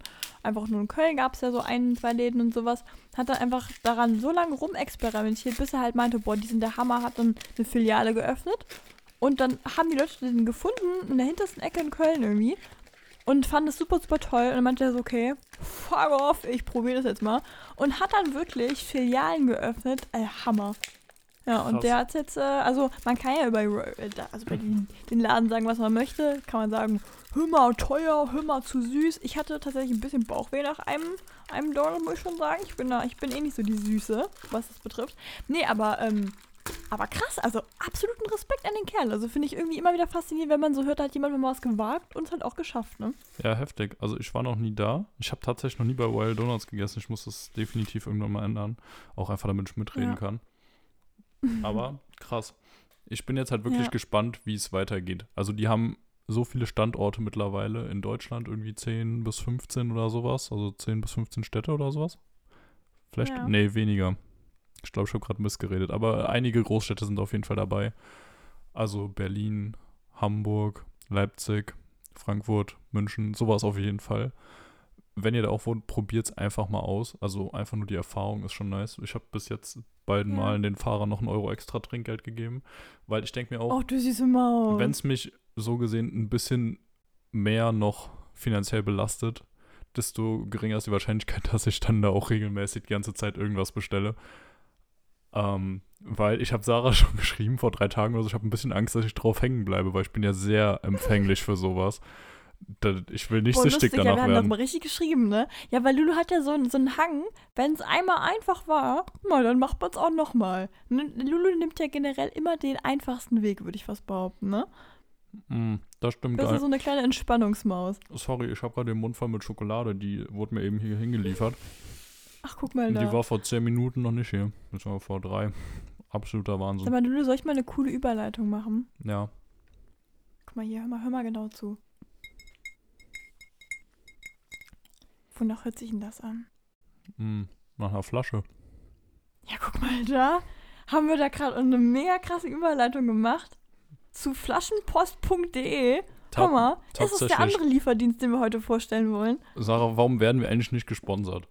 S1: Einfach nur in Köln gab es ja so ein, zwei Läden und sowas. Hat dann einfach daran so lange rumexperimentiert, bis er halt meinte, boah, die sind der Hammer, hat dann eine Filiale geöffnet. Und dann haben die Leute den gefunden in der hintersten Ecke in Köln irgendwie. Und fanden es super, super toll. Und dann meinte er so, okay, fuck off, ich probiere das jetzt mal. Und hat dann wirklich Filialen geöffnet. Äh, Hammer. Ja, und
S2: Krass.
S1: der hat jetzt, äh, also man kann ja äh, da- also bei den, den Laden sagen, was man möchte. Kann man sagen, hör mal teuer, hör mal zu süß. Ich hatte tatsächlich ein bisschen Bauchweh nach einem, einem Donut, muss ich schon sagen. Ich bin, da, ich bin eh nicht so die Süße, was das betrifft. Nee, aber, ähm, aber krass, also absoluten Respekt an den Kerl. Also finde ich irgendwie immer wieder faszinierend, wenn man so hört, da hat jemand mal was gewagt und es halt auch geschafft, ne?
S2: Ja, heftig. Also ich war noch nie da. Ich habe tatsächlich noch nie bei Wild Donuts gegessen. Ich muss das definitiv irgendwann mal ändern. Auch einfach, damit ich mitreden
S1: Ja.
S2: kann. Aber krass. Ich bin jetzt halt wirklich
S1: Ja.
S2: gespannt, wie es weitergeht. Also die haben so viele Standorte mittlerweile in Deutschland, irgendwie 10 bis 15 oder sowas. Also 10 bis 15 Städte oder sowas. Vielleicht,
S1: Ja.
S2: nee, weniger. Ich glaube, ich habe gerade missgeredet. Aber einige Großstädte sind auf jeden Fall dabei. Also Berlin, Hamburg, Leipzig, Frankfurt, München, sowas auf jeden Fall. Wenn ihr da auch wohnt, probiert es einfach mal aus. Also einfach nur die Erfahrung ist schon nice. Ich habe bis jetzt beiden
S1: Ja.
S2: Malen den Fahrern noch einen Euro extra Trinkgeld gegeben, weil ich denke mir auch,
S1: Oh, du süße Maus.
S2: wenn es mich so gesehen ein bisschen mehr noch finanziell belastet, desto geringer ist die Wahrscheinlichkeit, dass ich dann da auch regelmäßig die ganze Zeit irgendwas bestelle. Ähm, weil ich habe Sarah schon geschrieben vor drei Tagen oder so, ich habe ein bisschen Angst, dass ich drauf hängen bleibe, weil ich bin ja sehr empfänglich für sowas. Da, ich will nicht
S1: Boah,
S2: süchtig
S1: lustig, ja,
S2: danach
S1: wir haben das
S2: werden.
S1: mal richtig geschrieben, ne? Ja, weil Lulu hat ja so, einen- so einen Hang, wenn es einmal einfach war, mal, dann macht man es auch nochmal. Lulu nimmt ja generell immer den einfachsten Weg, würde ich fast behaupten, ne?
S2: Mm, das stimmt
S1: Das ist so eine kleine Entspannungsmaus.
S2: Sorry, ich habe gerade den Mund voll mit Schokolade, die wurde mir eben hier hingeliefert.
S1: Ach guck mal da.
S2: die war vor zehn Minuten noch nicht hier. Das war vor drei. Absoluter
S1: Sag
S2: Wahnsinn.
S1: mal, du, soll ich mal eine coole Überleitung machen?
S2: Ja.
S1: Guck mal hier, hör mal, hör mal genau zu. Wonach hört sich denn das an?
S2: Hm, nach einer Flasche.
S1: Ja, guck mal da. Haben wir da gerade eine mega krasse Überleitung gemacht zu flaschenpost.de. Mal, ist es der andere Lieferdienst, den wir heute vorstellen wollen?
S2: Sarah, warum werden wir eigentlich nicht gesponsert?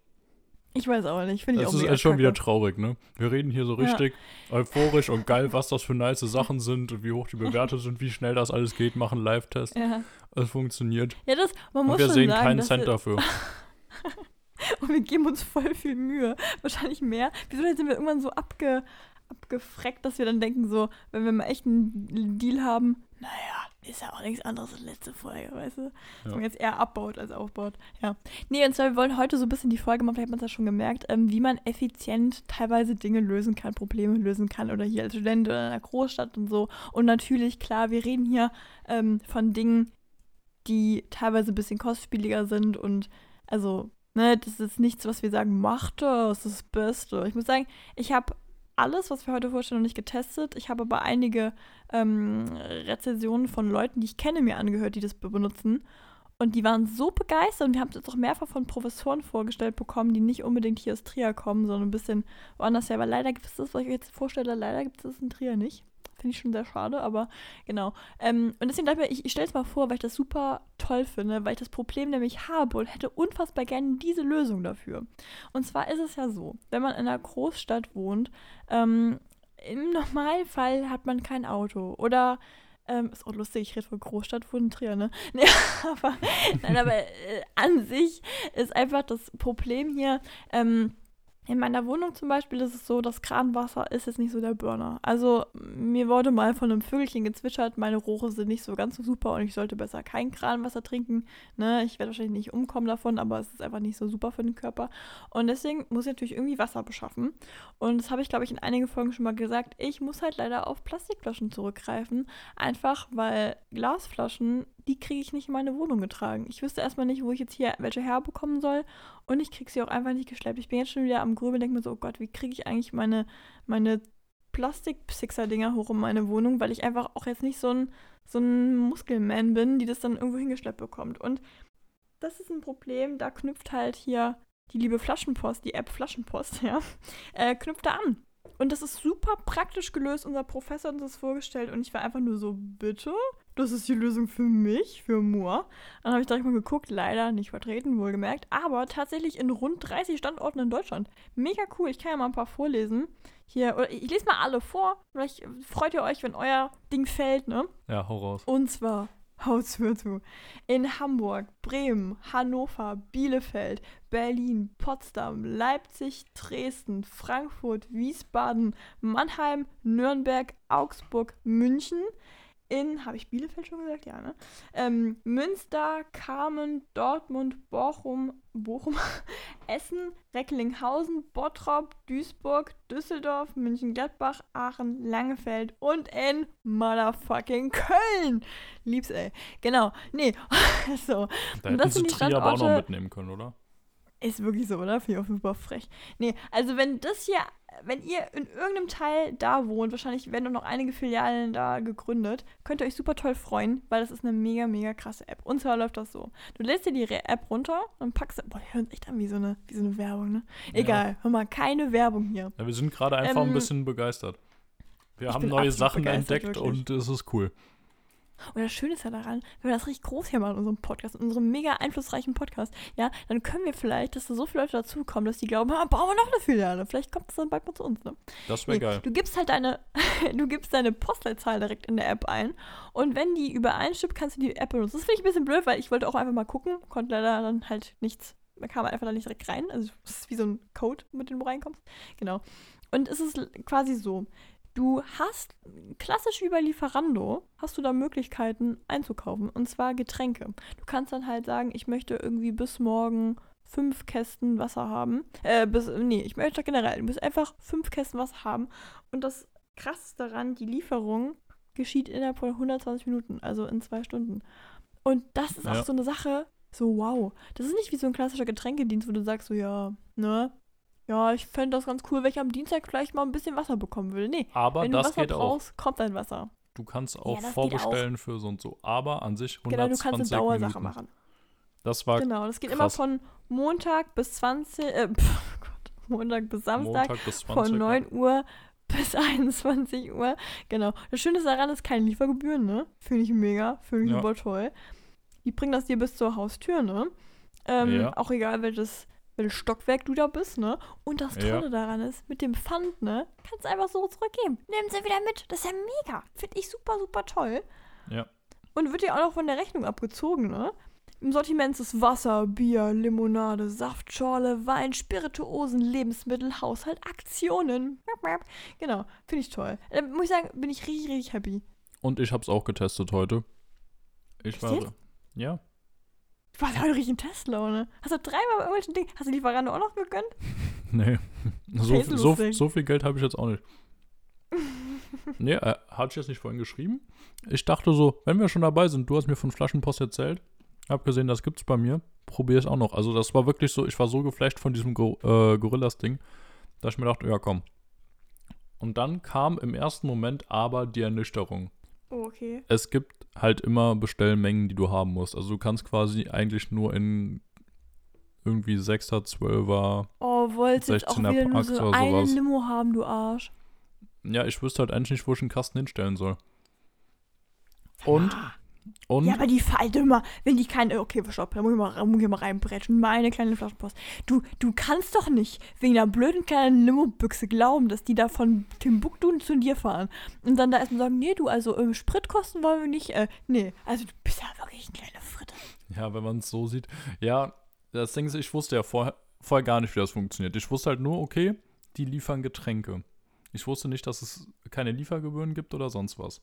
S1: Ich weiß auch nicht. Finde ich
S2: Das
S1: auch
S2: ist
S1: mega
S2: echt schon wieder traurig, ne? Wir reden hier so
S1: Ja.
S2: richtig euphorisch und geil, was das für nice Sachen sind und wie hoch die bewertet sind, wie schnell das alles geht, machen Live-Test.
S1: Ja.
S2: Es funktioniert.
S1: ja, das, man muss
S2: Und wir sehen
S1: sagen,
S2: keinen Cent dafür.
S1: Und wir geben uns voll viel Mühe. Wahrscheinlich mehr. Wieso sind wir irgendwann so abge, abgefreckt, dass wir dann denken, so, wenn wir mal echt einen Deal haben, naja, ist ja auch nichts anderes als letzte Folge, weißt du? Dass man jetzt eher abbaut als aufbaut. Ja. Nee, und zwar, wir wollen heute so ein bisschen die Folge machen, vielleicht hat man es ja schon gemerkt, ähm, wie man effizient teilweise Dinge lösen kann, Probleme lösen kann oder hier als Student oder in einer Großstadt und so. Und natürlich, klar, wir reden hier ähm, von Dingen, die teilweise ein bisschen kostspieliger sind und also, ne, das ist nichts, was wir sagen, mach das, das ist das Beste. Ich muss sagen, ich habe alles, was wir heute vorstellen, noch nicht getestet. Ich habe aber einige ähm, Rezensionen von Leuten, die ich kenne, mir angehört, die das be- benutzen. Und die waren so begeistert und wir haben es jetzt auch mehrfach von Professoren vorgestellt bekommen, die nicht unbedingt hier aus Trier kommen, sondern ein bisschen woanders her. Weil leider gibt es das, was ich jetzt vorstelle, leider gibt es das in Trier nicht. Finde ich schon sehr schade, aber genau. Ähm, und deswegen dachte ich mir, ich, ich stelle es mal vor, weil ich das super toll finde, weil ich das Problem nämlich habe und hätte unfassbar gerne diese Lösung dafür. Und zwar ist es ja so, wenn man in einer Großstadt wohnt, ähm, im Normalfall hat man kein Auto. Oder, ähm, ist auch lustig, ich rede von Großstadt, wohnen Trier, ne? Nee, aber, nein, aber äh, an sich ist einfach das Problem hier, ähm, in meiner Wohnung zum Beispiel ist es so, das Kranwasser ist jetzt nicht so der Burner. Also mir wurde mal von einem Vögelchen gezwitschert, meine Rohre sind nicht so ganz so super und ich sollte besser kein Kranwasser trinken. Ne? Ich werde wahrscheinlich nicht umkommen davon, aber es ist einfach nicht so super für den Körper. Und deswegen muss ich natürlich irgendwie Wasser beschaffen. Und das habe ich, glaube ich, in einigen Folgen schon mal gesagt. Ich muss halt leider auf Plastikflaschen zurückgreifen. Einfach weil Glasflaschen, die kriege ich nicht in meine Wohnung getragen. Ich wüsste erstmal nicht, wo ich jetzt hier welche herbekommen soll. Und ich kriege sie auch einfach nicht geschleppt. Ich bin jetzt schon wieder am Grübeln, denke mir so, oh Gott, wie kriege ich eigentlich meine, meine Plastik-Psixer-Dinger hoch in meine Wohnung, weil ich einfach auch jetzt nicht so ein, so ein Muskelman bin, die das dann irgendwo hingeschleppt bekommt. Und das ist ein Problem, da knüpft halt hier die liebe Flaschenpost, die App Flaschenpost, ja, äh, knüpft da an. Und das ist super praktisch gelöst. Unser Professor hat uns das vorgestellt und ich war einfach nur so, bitte? Das ist die Lösung für mich, für Moor. Dann habe ich direkt mal geguckt, leider nicht vertreten, wohlgemerkt, aber tatsächlich in rund 30 Standorten in Deutschland. Mega cool, ich kann ja mal ein paar vorlesen. Hier, oder ich lese mal alle vor. Vielleicht freut ihr euch, wenn euer Ding fällt, ne?
S2: Ja, hau raus.
S1: Und zwar, haut's mir zu, in Hamburg, Bremen, Hannover, Bielefeld, Berlin, Potsdam, Leipzig, Dresden, Frankfurt, Wiesbaden, Mannheim, Nürnberg, Augsburg, München, in, habe ich Bielefeld schon gesagt? Ja, ne? Ähm, Münster, Kamen, Dortmund, Bochum, Bochum, Essen, Recklinghausen, Bottrop, Duisburg, Düsseldorf, München-Gladbach, Aachen, Langefeld und in motherfucking Köln. Lieb's, ey. Genau. Nee, so.
S2: Da
S1: Und
S2: hätten
S1: das
S2: sie Trier aber auch noch mitnehmen können, oder?
S1: Ist wirklich so, oder? Finde ich auch super frech. Nee, also wenn das hier, wenn ihr in irgendeinem Teil da wohnt, wahrscheinlich werden auch noch einige Filialen da gegründet, könnt ihr euch super toll freuen, weil das ist eine mega, mega krasse App. Und zwar läuft das so. Du lädst dir die App runter und packst, boah, die hören sich echt an wie so eine, wie so eine Werbung, ne? Egal, hör mal, keine Werbung hier.
S2: Ja, wir sind gerade einfach ein
S1: Ähm,
S2: bisschen begeistert. Wir haben neue Sachen entdeckt
S1: wirklich.
S2: und es ist cool.
S1: Und das Schöne ist ja daran, wenn wir das richtig groß hier machen in unserem Podcast, in unserem mega einflussreichen Podcast, ja, dann können wir vielleicht, dass da so viele Leute dazukommen, dass die glauben, ah, bauen wir noch eine Filiale. Vielleicht kommt das dann bald mal zu uns, ne?
S2: Das wäre
S1: Nee,
S2: geil.
S1: Du gibst halt deine, du gibst deine Postleitzahl direkt in der App ein und wenn die übereinstimmt, kannst du die App benutzen. Das finde ich ein bisschen blöd, weil ich wollte auch einfach mal gucken, konnte leider dann halt nichts, man kam einfach da nicht direkt rein. Also es ist wie so ein Code, mit dem du reinkommst. Genau. Und es ist quasi so, du hast, klassisch wie bei Lieferando, hast du da Möglichkeiten einzukaufen und zwar Getränke. Du kannst dann halt sagen, ich möchte irgendwie bis morgen fünf Kästen Wasser haben. Äh, bis, nee, ich möchte generell, du musst einfach fünf Kästen Wasser haben. Und das Krasseste daran, die Lieferung geschieht innerhalb von 120 Minuten, also in zwei Stunden. Und das ist auch
S2: Ja.
S1: so eine Sache, so wow. Das ist nicht wie so ein klassischer Getränkedienst, wo du sagst so, ja, ne, Ja, ich fände das ganz cool, wenn ich am Dienstag vielleicht mal ein bisschen Wasser bekommen will. Nee,
S2: Aber
S1: wenn du
S2: das
S1: Wasser
S2: geht auch.
S1: brauchst, kommt dein Wasser.
S2: Du kannst auch
S1: geht
S2: vorbestellen für so und so. Aber an sich 120
S1: Genau, du kannst eine Dauersache
S2: Minuten.
S1: machen.
S2: Das war
S1: Genau, das geht
S2: krass.
S1: immer von Montag bis 20, äh, pf, Gott, Montag bis Samstag
S2: Montag bis 20
S1: von 9 Uhr bis 21 Uhr. Genau. Das Schöne daran ist keine Liefergebühren, ne? Finde ich mega, finde ich
S2: Ja.
S1: super toll. Die bringen das dir bis zur Haustür, ne? Ähm,
S2: Ja.
S1: Auch egal, welches, welches Stockwerk du da bist, ne? Und das
S2: Ja.
S1: Tolle daran ist, mit dem Pfand, ne? Kannst du einfach so zurückgeben. Nehmen sie wieder mit. Das ist ja mega. Finde ich super, super toll.
S2: Ja.
S1: Und wird dir auch noch von der Rechnung abgezogen, ne? Im Sortiment ist Wasser, Bier, Limonade, Saftschorle, Wein, Spirituosen, Lebensmittel, Haushalt, Aktionen. Genau, finde ich toll. Da muss ich sagen, bin ich richtig, richtig happy.
S2: Und ich hab's auch getestet heute. Ich war. Ja.
S1: Du warst heute richtig in Testlaune. Hast du dreimal bei irgendwelchen Dingen, hast du Lieferando auch noch gegönnt?
S2: Nee. So, so, so viel Geld habe ich jetzt auch nicht. nee, äh, hatte ich jetzt nicht vorhin geschrieben. Ich dachte so, wenn wir schon dabei sind, du hast mir von Flaschenpost erzählt. Hab gesehen, das gibt's bei mir. Probier es auch noch. Also das war wirklich so, ich war so geflasht von diesem Go äh, Gorillas-Ding, dass ich mir dachte, ja komm. Und dann kam im ersten Moment aber die Ernüchterung.
S1: Oh, okay.
S2: es gibt halt immer Bestellmengen, die du haben musst. Also du kannst quasi eigentlich nur in irgendwie 6er, 12er.
S1: Oh, wolltest du jetzt auch
S2: 16er
S1: wieder nur
S2: Packs
S1: so
S2: oder
S1: eine
S2: sowas.
S1: Limo haben, du Arsch.
S2: Ja, ich wüsste halt eigentlich nicht, wo ich einen Kasten hinstellen soll. Und, und,
S1: Ja, aber die Fall immer, wenn die keine. Okay, stopp, da muss ich mal, muss ich mal reinbrechen. Meine kleine Flaschenpost. Du, du kannst doch nicht wegen einer blöden kleinen Limo-Büchse glauben, dass die da von Timbuktu zu dir fahren. Und dann da erstmal sagen, nee, du, also äh, Spritkosten wollen wir nicht. Äh, nee, also du bist ja wirklich eine kleine Fritte.
S2: ja, wenn man es so sieht. Ja, das Ding ist, ich wusste ja vorher, vorher gar nicht, wie das funktioniert. Ich wusste halt nur, okay, die liefern Getränke. Ich wusste nicht, dass es keine Liefergebühren gibt oder sonst was.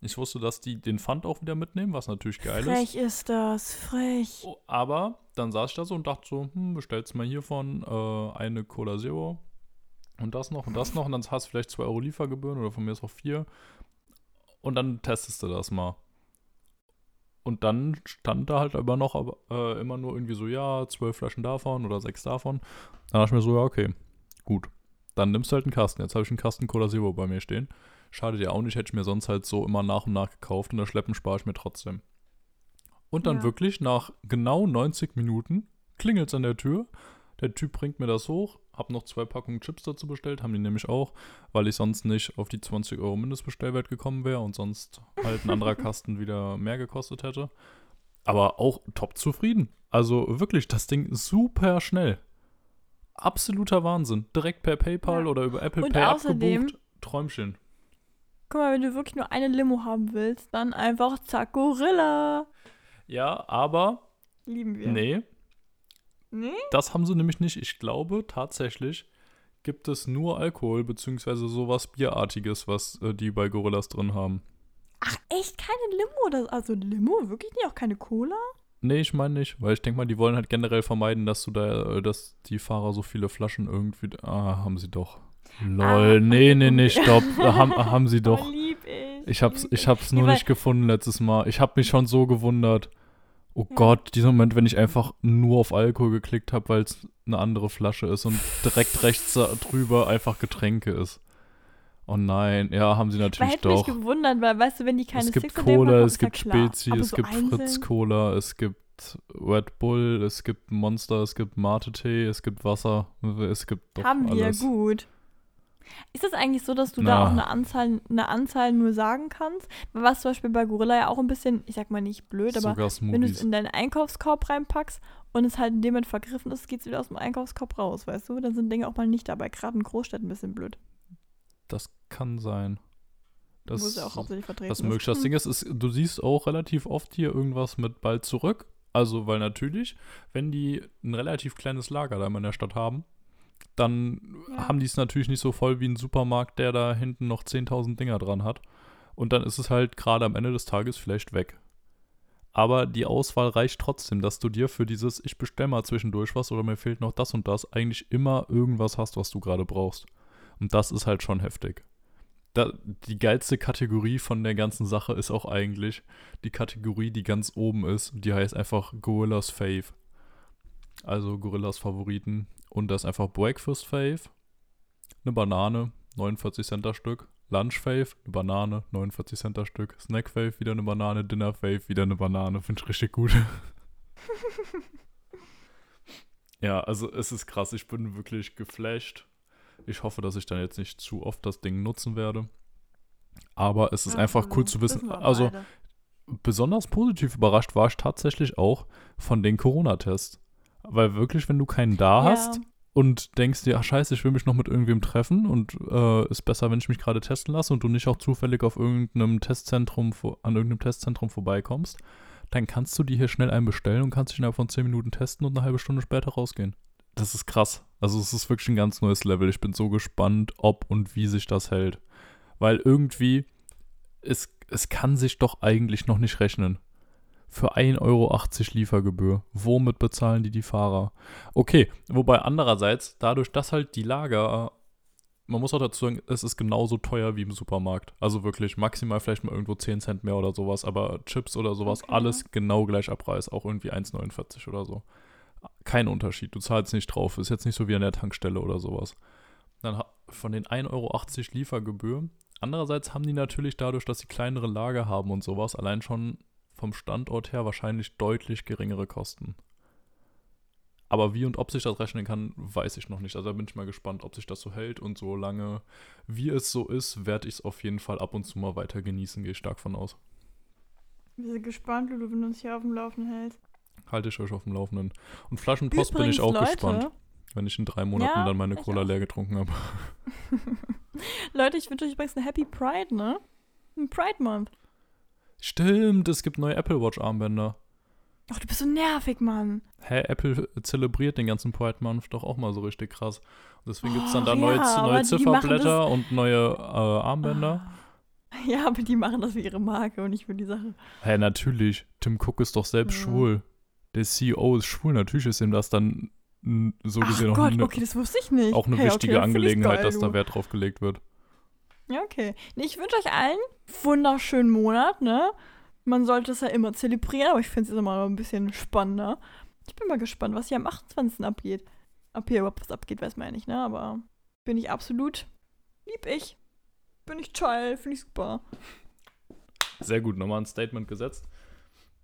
S2: Ich wusste, dass die den Pfand auch wieder mitnehmen, was natürlich geil ist.
S1: Frech ist das, frech.
S2: Oh, aber dann saß ich da so und dachte so, hm, bestellst mal hiervon äh, eine Cola Zero und das noch und das noch und dann hast du vielleicht 2 Euro Liefergebühren oder von mir ist auch 4 und dann testest du das mal. Und dann stand da halt aber noch aber, äh, immer nur irgendwie so, ja, 12 Flaschen davon oder 6 davon. Dann dachte ich mir so, ja, okay, gut. Dann nimmst du halt einen Kasten. Jetzt habe ich einen Kasten Cola Zero bei mir stehen. Schadet ja auch nicht, hätte ich mir sonst halt so immer nach und nach gekauft und das Schleppen spare ich mir trotzdem. Und dann
S1: Ja.
S2: wirklich nach genau 90 Minuten klingelt es an der Tür. Der Typ bringt mir das hoch. Hab noch zwei Packungen Chips dazu bestellt, haben die nämlich auch, weil ich sonst nicht auf die 20 Euro Mindestbestellwert gekommen wäre und sonst halt ein anderer Kasten wieder mehr gekostet hätte. Aber auch top zufrieden. Also wirklich, das Ding super schnell. Absoluter Wahnsinn. Direkt per PayPal
S1: Ja.
S2: oder über Apple
S1: Und
S2: Pay
S1: außerdem-
S2: abgebucht. Träumchen.
S1: Guck mal, wenn du wirklich nur eine Limo haben willst, dann einfach zack, Gorilla.
S2: Ja, aber
S1: Lieben wir.
S2: nee,
S1: Nee?
S2: Das haben sie nämlich nicht. Ich glaube tatsächlich gibt es nur Alkohol beziehungsweise sowas Bierartiges, was äh, die bei Gorillas drin haben.
S1: Ach, echt keine Limo? Das, also Limo? Wirklich nicht? Auch keine Cola?
S2: Nee, ich meine nicht, weil ich denke mal, die wollen halt generell vermeiden, dass du da, äh, dass die Fahrer so viele Flaschen irgendwie. Ah, haben sie doch. Lol,
S1: Ah,
S2: nee, nee, nee, stopp. haben, haben sie doch.
S1: Oh, lieb ich.
S2: Ich hab's, ich hab's nur
S1: weil-
S2: nicht gefunden letztes Mal. Ich hab mich schon so gewundert. Oh
S1: Ja.
S2: Gott, dieser Moment, wenn ich einfach nur auf Alkohol geklickt habe, weil es eine andere Flasche ist und direkt rechts drüber einfach Getränke ist. Oh nein, ja, haben sie
S1: Weil
S2: natürlich
S1: hätte mich
S2: doch.
S1: gewundert, weil, weißt du, wenn die keine
S2: Es gibt
S1: dem
S2: Cola,
S1: haben,
S2: es gibt. Spezi, es
S1: so
S2: gibt Fritz
S1: einzeln?
S2: Cola, es gibt Red Bull, es gibt Monster, es gibt Mate-Tee, es gibt Wasser, es gibt doch
S1: Haben wir,
S2: alles.
S1: gut. Ist das eigentlich so, dass du
S2: Na.
S1: da auch eine Anzahl, eine Anzahl nur sagen kannst? Was zum Beispiel bei Gorilla ja auch ein bisschen, ich sag mal nicht blöd, aber wenn du es in deinen Einkaufskorb reinpackst und es halt in dem Moment vergriffen ist, geht es wieder aus dem Einkaufskorb raus, weißt du? Dann sind Dinge auch mal nicht dabei. Gerade in Großstädten ein bisschen blöd.
S2: Das kann sein. Das,
S1: wo es ja auch hauptsächlich vertreten
S2: Das
S1: ist.
S2: möglich. Das
S1: Hm.
S2: Ding ist, ist, du siehst auch relativ oft hier irgendwas mit bald zurück. Also, weil natürlich, wenn die ein relativ kleines Lager da immer in der Stadt haben, dann
S1: Ja.
S2: haben die es natürlich nicht so voll wie ein Supermarkt, der da hinten noch 10.000 Dinger dran hat. Und dann ist es halt gerade am Ende des Tages vielleicht weg. Aber die Auswahl reicht trotzdem, dass du dir für dieses, ich bestell mal zwischendurch was oder mir fehlt noch das und das, eigentlich immer irgendwas hast, was du gerade brauchst. Und das ist halt schon heftig. Da, die geilste Kategorie von der ganzen Sache ist auch eigentlich die Kategorie, die ganz oben ist. Die heißt einfach Gorillas Fave. Also Gorillas Favoriten. Und da ist einfach Breakfast Fave, eine Banane, 49 Cent das Stück. Lunch Fave, eine Banane, 49 Cent das Stück. Snack Fave, wieder eine Banane. Dinner Fave, wieder eine Banane. Finde ich richtig gut. ja, also es ist krass. Ich bin wirklich geflasht. Ich hoffe, dass ich dann jetzt nicht zu oft das Ding nutzen werde. Aber es ist
S1: Ja,
S2: einfach cool
S1: also,
S2: zu wissen. Also
S1: beide.
S2: besonders positiv überrascht war ich tatsächlich auch von den Corona-Tests. Weil wirklich, wenn du keinen da hast
S1: Ja.
S2: Und denkst dir, ach scheiße, ich will mich noch mit irgendwem treffen und äh, ist besser, wenn ich mich gerade testen lasse und du nicht auch zufällig auf irgendeinem Testzentrum, an irgendeinem Testzentrum vorbeikommst, dann kannst du dir hier schnell einen bestellen und kannst dich innerhalb von 10 Minuten testen und eine halbe Stunde später rausgehen. Das ist krass. Also es ist wirklich ein ganz neues Level. Ich bin so gespannt, ob und wie sich das hält. Weil irgendwie, es, es kann sich doch eigentlich noch nicht rechnen. Für 1,80 Euro Liefergebühr. Womit bezahlen die die Fahrer? Okay, wobei andererseits, dadurch, dass halt die Lager, man muss auch dazu sagen, es ist genauso teuer wie im Supermarkt. Also wirklich maximal vielleicht mal irgendwo 10 Cent mehr oder sowas, aber Chips oder sowas,
S1: Okay.
S2: alles genau gleich ab Preis, auch irgendwie 1,49 oder so. Kein Unterschied, du zahlst nicht drauf, ist jetzt nicht so wie an der Tankstelle oder sowas. Dann von den 1,80 Euro Liefergebühr. Andererseits haben die natürlich dadurch, dass sie kleinere Lager haben und sowas, allein schon vom Standort her wahrscheinlich deutlich geringere Kosten. Aber wie und ob sich das rechnen kann, weiß ich noch nicht. Also da bin ich mal gespannt, ob sich das so hält. Und solange wie es so ist, werde ich es auf jeden Fall ab und zu mal weiter genießen, gehe ich stark von aus.
S1: Wir sind gespannt, Lulu, wenn du uns hier auf dem Laufenden hältst.
S2: Halte ich euch auf dem Laufenden. Und Flaschenpost bin ich
S1: Übrigens,
S2: auch
S1: Leute,
S2: gespannt, wenn ich in drei Monaten
S1: Ja,
S2: dann meine Cola
S1: auch.
S2: leer getrunken habe.
S1: Leute, ich wünsche euch übrigens eine Happy Pride, ne? Ein Pride Month.
S2: Stimmt, es gibt neue Apple Watch Armbänder.
S1: Ach, du bist so nervig, Mann.
S2: Hä, Apple zelebriert den ganzen Pride Month doch auch mal so richtig krass. Und deswegen gibt es dann da
S1: Och,
S2: neue,
S1: ja,
S2: neue Zifferblätter und neue äh, Armbänder.
S1: Ah. Ja, aber die machen das für ihre Marke und nicht für die Sache.
S2: Hä, natürlich. Tim Cook ist doch selbst
S1: Ja.
S2: schwul. Der CEO ist schwul. Natürlich ist ihm das dann so
S1: Ach
S2: gesehen auch
S1: Gott,
S2: eine,
S1: okay, das wusste ich nicht.
S2: auch eine
S1: hey,
S2: wichtige
S1: okay,
S2: Angelegenheit,
S1: geil,
S2: dass da. Wert drauf gelegt wird.
S1: Ja, okay. Ich wünsche euch allen einen wunderschönen Monat, ne? Man sollte es ja immer zelebrieren, aber ich finde es jetzt immer ein bisschen spannender. Ich bin mal gespannt, was hier am 28. abgeht. Ob hier überhaupt was abgeht, weiß man ja nicht, ne? Aber bin ich absolut lieb ich. Bin ich toll, finde ich super.
S2: Sehr gut, nochmal ein Statement gesetzt.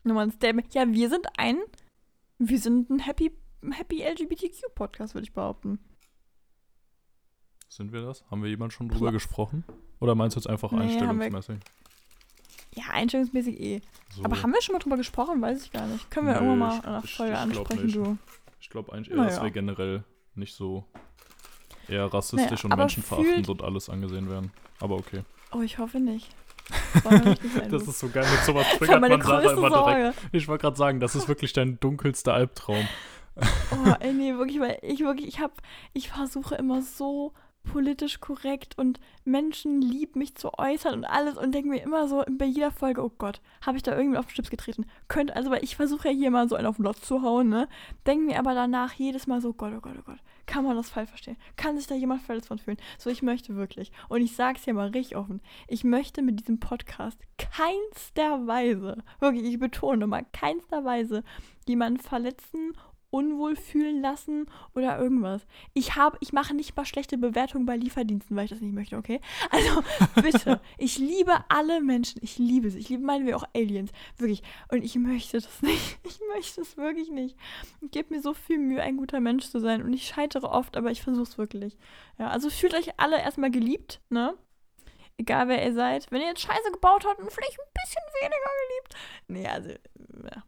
S1: Nochmal ein Statement. Ja, wir sind ein, wir sind ein Happy, Happy LGBTQ-Podcast, würde ich behaupten.
S2: Sind wir das? Haben wir jemand schon drüber
S1: Klar.
S2: gesprochen? Oder meinst du jetzt einfach
S1: Nee,
S2: einstellungsmäßig?
S1: Ja, einstellungsmäßig eh.
S2: So.
S1: Aber haben wir schon mal drüber gesprochen? Weiß ich gar nicht. Können wir
S2: Nö,
S1: irgendwann mal
S2: ich-
S1: Folge
S2: ich
S1: ansprechen,
S2: nicht.
S1: du.
S2: Ich glaube eigentlich eher,
S1: Naja.
S2: dass wir generell nicht so eher rassistisch
S1: Naja,
S2: und menschenverachtend und alles angesehen werden. Aber okay.
S1: Oh, ich hoffe nicht.
S2: Das
S1: du.
S2: ist so geil, mit sowas
S1: Das
S2: triggert man Sarah immer direkt.
S1: Sorge.
S2: Ich wollte gerade sagen, das ist wirklich dein dunkelster Albtraum.
S1: Oh, ey, nee, wirklich, weil ich wirklich, ich hab, ich versuche immer so politisch korrekt und Menschen lieb mich zu äußern und alles und denke mir immer so bei jeder Folge, oh Gott, habe ich da irgendwie auf den Stips getreten? Könnte, also weil ich versuche ja hier mal so einen auf den Lotz zu hauen, ne? Denke mir aber danach jedes Mal so, Gott, oh Gott, oh Gott, kann man das falsch verstehen? Kann sich da jemand verletzt von fühlen? So, ich möchte wirklich, und ich sage es ja mal richtig offen, ich möchte mit diesem Podcast keinster Weise, wirklich, ich betone mal, keinster Weise jemanden verletzen unwohl fühlen lassen oder irgendwas. Ich habe, ich mache nicht mal schlechte Bewertungen bei Lieferdiensten, weil ich das nicht möchte, okay? Also bitte, ich liebe alle Menschen, ich liebe sie, ich liebe meinen wir auch Aliens, wirklich. Und ich möchte das nicht, ich möchte es wirklich nicht. Ich gebe mir so viel Mühe, ein guter Mensch zu sein und ich scheitere oft, aber ich versuche es wirklich. Ja, also fühlt euch alle erstmal geliebt, ne? Egal wer ihr seid. Wenn ihr jetzt Scheiße gebaut habt und vielleicht ein bisschen weniger geliebt. Nee, also, ja.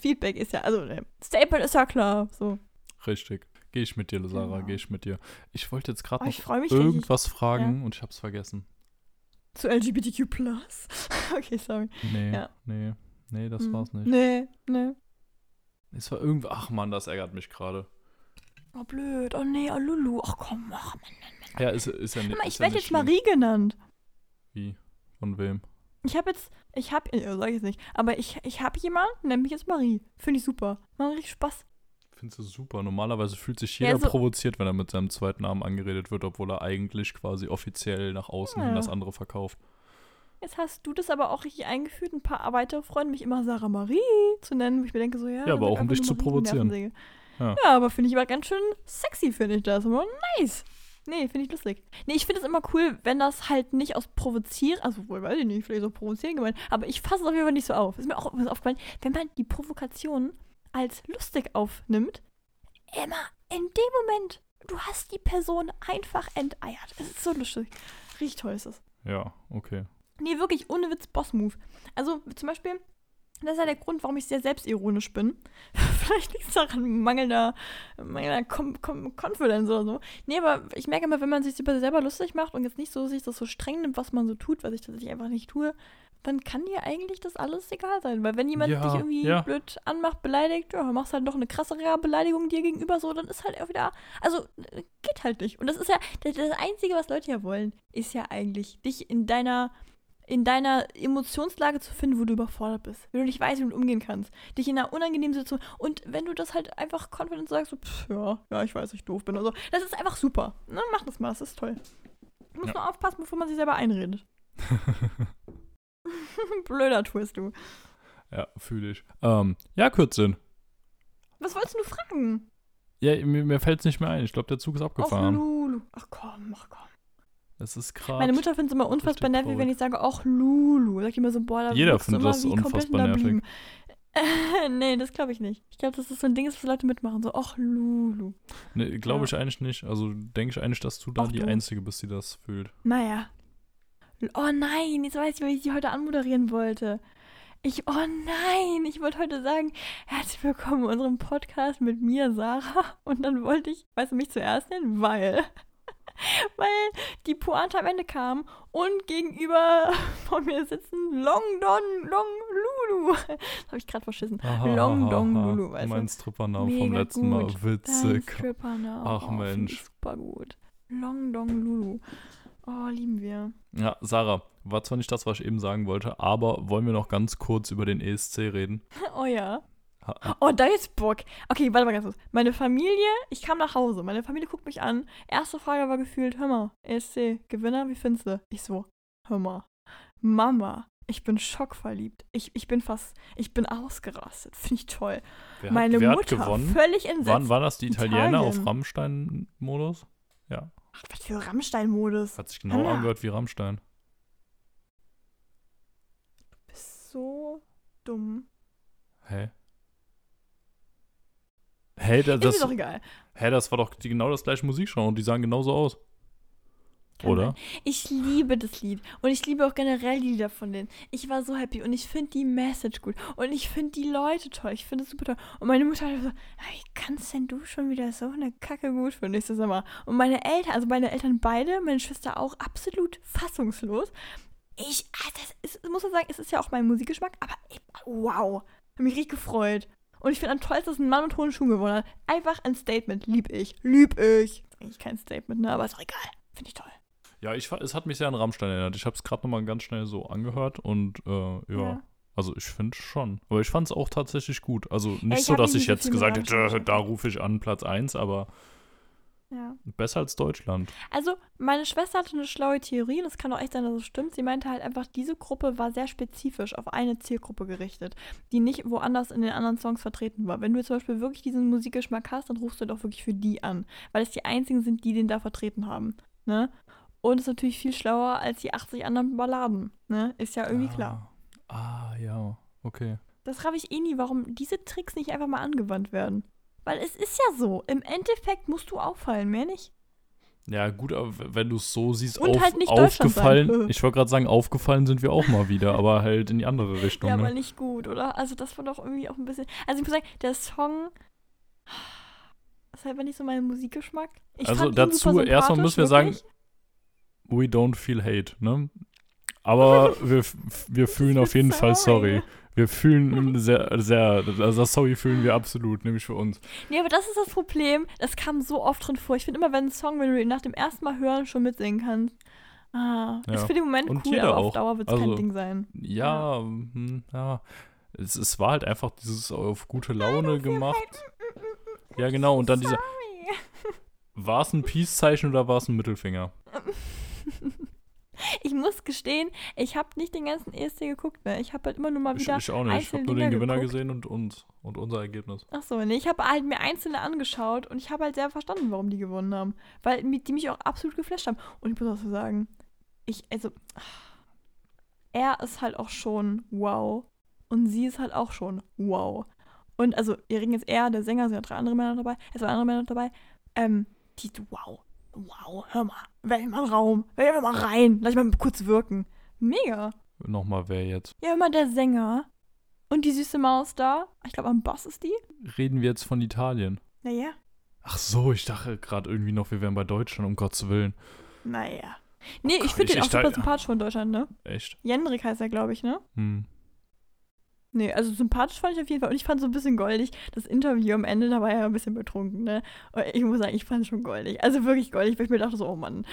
S1: Feedback ist ja, also, ne, Statement ist ja klar. So.
S2: Richtig. Gehe ich mit dir, Sarah,
S1: Genau.
S2: gehe ich mit dir. Ich wollte jetzt gerade
S1: Oh, ich
S2: noch
S1: mich
S2: irgendwas fragen und ich habe es vergessen.
S1: zu LGBTQ. okay, sorry.
S2: Nee,
S1: Ja.
S2: nee, nee, das
S1: Hm.
S2: war's nicht.
S1: Nee, nee.
S2: Es war irgendwie, ach man, das ärgert mich gerade.
S1: Oh, blöd. Oh, nee, oh, Lulu. Ach, komm, ach, Mann.
S2: Ja, ist, ist ja nicht.
S1: Mal, ich
S2: ja
S1: werde
S2: nicht
S1: jetzt. Marie genannt.
S2: Wie? Von wem?
S1: Ich habe jetzt, ich habe, ja, sag ich jetzt nicht, aber ich, ich habe jemanden, mich jetzt Marie. Finde ich super. Macht richtig Spaß.
S2: Findest du super. Normalerweise fühlt sich
S1: Ja,
S2: jeder
S1: so-
S2: provoziert, wenn er mit seinem zweiten Namen angeredet wird, obwohl er eigentlich quasi offiziell nach außen hin
S1: Ja.
S2: das andere verkauft.
S1: Jetzt hast du das aber auch richtig eingeführt, ein paar weitere Freunde mich immer Sarah Marie zu nennen, wo ich mir denke, so, ja.
S2: Ja, aber auch um dich zu provozieren. Ja.
S1: Ja, aber finde ich aber ganz schön sexy, finde ich das. Nice. Nee, finde ich lustig. Nee, ich finde es immer cool, wenn das halt nicht aus Provozieren, also wohl weiß ich nicht, vielleicht so provozieren gemeint, aber ich fasse es auf jeden Fall nicht so auf. Ist mir auch was aufgefallen, wenn man die Provokation als lustig aufnimmt, immer in dem Moment, du hast die Person einfach enteiert. Es ist so lustig. Richtig toll ist es.
S2: Ja, okay.
S1: Nee, wirklich, ohne Witz, Boss-Move. Also zum Beispiel, das ist ja der Grund, warum ich sehr selbstironisch bin. Vielleicht liegt es daran mangelnder, mangelnder Com Com Confidence oder so. Nee, aber ich merke immer, wenn man sich über selber lustig macht und jetzt nicht so sich das so streng nimmt, was man so tut, was ich tatsächlich einfach nicht tue, dann kann dir eigentlich das alles egal sein. Weil wenn jemand
S2: Ja,
S1: dich irgendwie
S2: ja.
S1: blöd anmacht, beleidigt, ja, machst halt noch eine krassere Beleidigung dir gegenüber, so, dann ist halt auch wieder, also äh, geht halt nicht. Und das ist ja, das, das Einzige, was Leute ja wollen, ist ja eigentlich, dich in deiner in deiner Emotionslage zu finden, wo du überfordert bist, wenn du nicht weißt, wie du umgehen kannst, dich in einer unangenehmen Situation und wenn du das halt einfach confident sagst, so, pff, ja, ja, ich weiß, ich doof bin oder so, das ist einfach super. Ne, mach das mal, das ist toll. Du musst
S2: Ja.
S1: nur aufpassen, bevor man sich selber einredet. Blöder Twist, du.
S2: ja, fühle ich. Ähm, ja, Kürzin.
S1: Was wolltest du fragen?
S2: Ja, mir, mir fällt es nicht mehr ein. Ich glaube, der Zug ist abgefahren.
S1: Lulu. Ach komm, ach komm.
S2: Es ist gerade.
S1: Meine Mutter findet es immer unfassbar nervig, wenn ich sage, ach Lulu. Sag ich immer so, boah, da
S2: Jeder findet
S1: immer
S2: das unfassbar nervig.
S1: Nee, das glaube ich nicht. Ich glaube, das ist so ein Ding, das Leute mitmachen. So, ach Lulu.
S2: Nee, glaube
S1: Ja.
S2: ich eigentlich nicht. Also denke ich eigentlich, dass du da
S1: Auch
S2: die
S1: du.
S2: Einzige bist, die das fühlt.
S1: Naja. Oh nein, jetzt weiß ich, wie ich sie heute anmoderieren wollte. Ich, oh nein, ich wollte heute sagen, herzlich willkommen in unserem Podcast mit mir, Sarah. Und dann wollte ich, weißt du, mich zuerst nennen, weil, weil die Pointe am Ende kam und gegenüber von mir sitzen Long Don Long Lulu. Das habe ich gerade verschissen. Long Dong Lulu, weißt du.
S2: Mein Strippernamen vom letzten Mal.
S1: gut. Dein
S2: Witzig.
S1: Strippername.
S2: Ach,
S1: oh,
S2: Mensch.
S1: Super gut. Long Dong Lulu. Oh, lieben wir.
S2: Ja, Sarah, war zwar nicht das, was ich eben sagen wollte, aber wollen wir noch ganz kurz über den ESC reden?
S1: Oh ja. Oh, da ist Bock. Okay, warte mal ganz kurz. Meine Familie, ich kam nach Hause. Meine Familie guckt mich an. Erste Frage war gefühlt, hör mal, ESC, Gewinner, wie findest du? Ich so, hör mal, Mama, ich bin schockverliebt. Ich, ich bin fast, ich bin ausgerastet. Finde ich toll.
S2: Wer,
S1: Meine
S2: hat, wer
S1: Mutter,
S2: hat gewonnen?
S1: völlig entsetzt.
S2: Waren, waren das die Italiener auf
S1: Italien.
S2: Rammstein-Modus? Ja.
S1: Ach, was für Rammstein-Modus.
S2: Hat sich genau angehört wie Rammstein.
S1: Bist so dumm.
S2: Hä? Hey, da-
S1: ist mir
S2: das,
S1: doch egal.
S2: hä, das war doch genau das gleiche Musikgenre und die sahen genauso aus.
S1: Kann
S2: Oder?
S1: sein. Ich liebe das Lied. Und ich liebe auch generell die Lieder von denen. Ich war so happy und ich finde die Message gut. Und ich finde die Leute toll. Ich finde es super toll. Und meine Mutter hat so, wie kannst denn du schon wieder so eine Kacke gut finden? Ich so, sag mal. Und meine Eltern, also meine Eltern beide, meine Schwester auch, absolut fassungslos. Ich, ah, das ist, muss man sagen, es ist ja auch mein Musikgeschmack, aber ich, wow. Hab mich richtig gefreut. Und ich finde am tollsten, dass ein Mann mit hohen Schuhen gewonnen hat. Einfach ein Statement. Lieb ich. Lieb ich. Ist eigentlich kein Statement, ne? Aber ist auch egal. Finde ich toll.
S2: Ja, ich, es hat mich sehr an Rammstein erinnert. Ich habe es gerade nochmal ganz schnell so angehört und äh, ja.
S1: Ja.
S2: Also ich finde schon. Aber ich fand es auch tatsächlich gut. Also nicht
S1: ich
S2: so, dass ich jetzt gesagt hätte, da rufe ich an Platz 1, aber
S1: Ja.
S2: besser als Deutschland.
S1: Also, meine Schwester hatte eine schlaue Theorie und es kann auch echt sein, dass es stimmt. Sie meinte halt einfach, diese Gruppe war sehr spezifisch auf eine Zielgruppe gerichtet, die nicht woanders in den anderen Songs vertreten war. Wenn du zum Beispiel wirklich diesen Musikgeschmack hast, dann rufst du doch wirklich für die an, weil es die einzigen sind, die den da vertreten haben. Ne? Und ist natürlich viel schlauer als die 80 anderen Balladen. Ne? Ist ja irgendwie klar.
S2: Ah, ja, okay.
S1: Das raff ich eh nie, warum diese Tricks nicht einfach mal angewandt werden. Weil es ist ja so, im Endeffekt musst du auffallen, mehr nicht.
S2: Ja, gut, aber wenn du es so siehst, auf,
S1: halt
S2: aufgefallen. Ich wollte gerade sagen, aufgefallen sind wir auch mal wieder, aber halt in die andere Richtung.
S1: Ja, aber
S2: ne?
S1: nicht gut, oder? Also das war doch irgendwie auch ein bisschen. Also ich muss sagen, der Song ist halt nicht so mein Musikgeschmack. Ich
S2: Also dazu erstmal müssen wir sagen,
S1: wirklich.
S2: We don't feel hate, ne? Aber wir, wir fühlen auf jeden Fall sorry. Wir fühlen sehr, sehr, also das Sorry fühlen wir absolut, nämlich für uns.
S1: Nee, aber das ist das Problem. Das kam so oft drin vor. Ich finde immer, wenn ein Song, wenn du ihn nach dem ersten Mal hören schon mitsingen kannst, ah,
S2: Ja.
S1: ist für den Moment
S2: Und
S1: cool, aber auf
S2: auch.
S1: Dauer wird es
S2: Also,
S1: kein Ding sein.
S2: Ja, hm, ja. Es, es war halt einfach dieses auf gute Laune gemacht. Ja, genau, und dann diese,
S1: Sorry.
S2: war es ein Peace-Zeichen oder war es ein Mittelfinger?
S1: ich muss gestehen, ich habe nicht den ganzen ESC geguckt, ne? Ich habe halt immer nur mal
S2: Ich,
S1: wieder.
S2: ich auch nicht. Ich habe nur den Gewinner
S1: geguckt.
S2: gesehen und uns und unser Ergebnis.
S1: Ach so, nee, ich habe halt mir einzelne angeschaut und ich habe halt sehr verstanden, warum die gewonnen haben. Weil die mich auch absolut geflasht haben. Und ich muss auch so sagen, ich, also, er ist halt auch schon wow. Und sie ist halt auch schon wow. Und also, wir reden jetzt eher, der Sänger, sind ja drei andere Männer dabei, es waren andere Männer dabei. Ähm, die, wow, wow, hör mal, wähl mal einen Raum, wähl mal rein, lass ich mal kurz wirken. Mega.
S2: Nochmal, wer jetzt?
S1: Ja, immer der Sänger und die süße Maus da. Ich glaube, am Bass ist die.
S2: Reden wir jetzt von Italien?
S1: Naja.
S2: Ach so, ich dachte gerade irgendwie noch, wir wären bei Deutschland, um Gottes Willen.
S1: Naja. Nee, ich
S2: Gott,
S1: finde
S2: ich-
S1: den auch super sympathisch von Deutschland, ne?
S2: Echt?
S1: Jendrik heißt er, glaube ich, ne?
S2: Hm.
S1: Nee, also sympathisch fand ich auf jeden Fall. Und ich fand so ein bisschen goldig, das Interview am Ende, da war er ja ein bisschen betrunken, ne? Und ich muss sagen, ich fand es schon goldig. Also wirklich goldig, weil ich mir dachte so, oh Mann.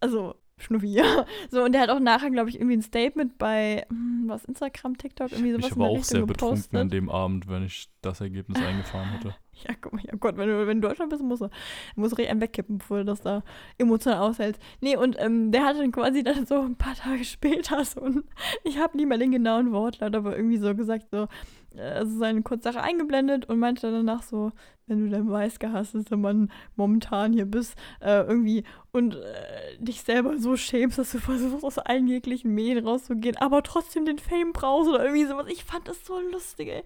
S1: Also, Schnuffi. So, und der hat auch nachher, glaube ich, irgendwie ein Statement bei, hm, was, Instagram, TikTok, irgendwie sowas
S2: Ich war auch
S1: Richtung
S2: sehr betrunken
S1: gepostet.
S2: an dem Abend, wenn ich das Ergebnis eingefahren hätte.
S1: Ja, guck mal, ja Gott, wenn du, wenn du in Deutschland bist, musst du, musst du richtig einen wegkippen, bevor du das da emotional aushältst. Nee, und ähm, der hatte dann quasi dann so ein paar Tage später so ein, ich habe nie mal den genauen Wortlaut, aber irgendwie so gesagt, so, äh, also seine Kurzsache eingeblendet und meinte danach so, wenn du dein Weiß gehassteter Mann momentan hier bist, äh, irgendwie und äh, dich selber so schämst, dass du versuchst, aus allen jeglichen Medien rauszugehen, aber trotzdem den Fame brauchst oder irgendwie sowas. Ich fand das so lustig, ey.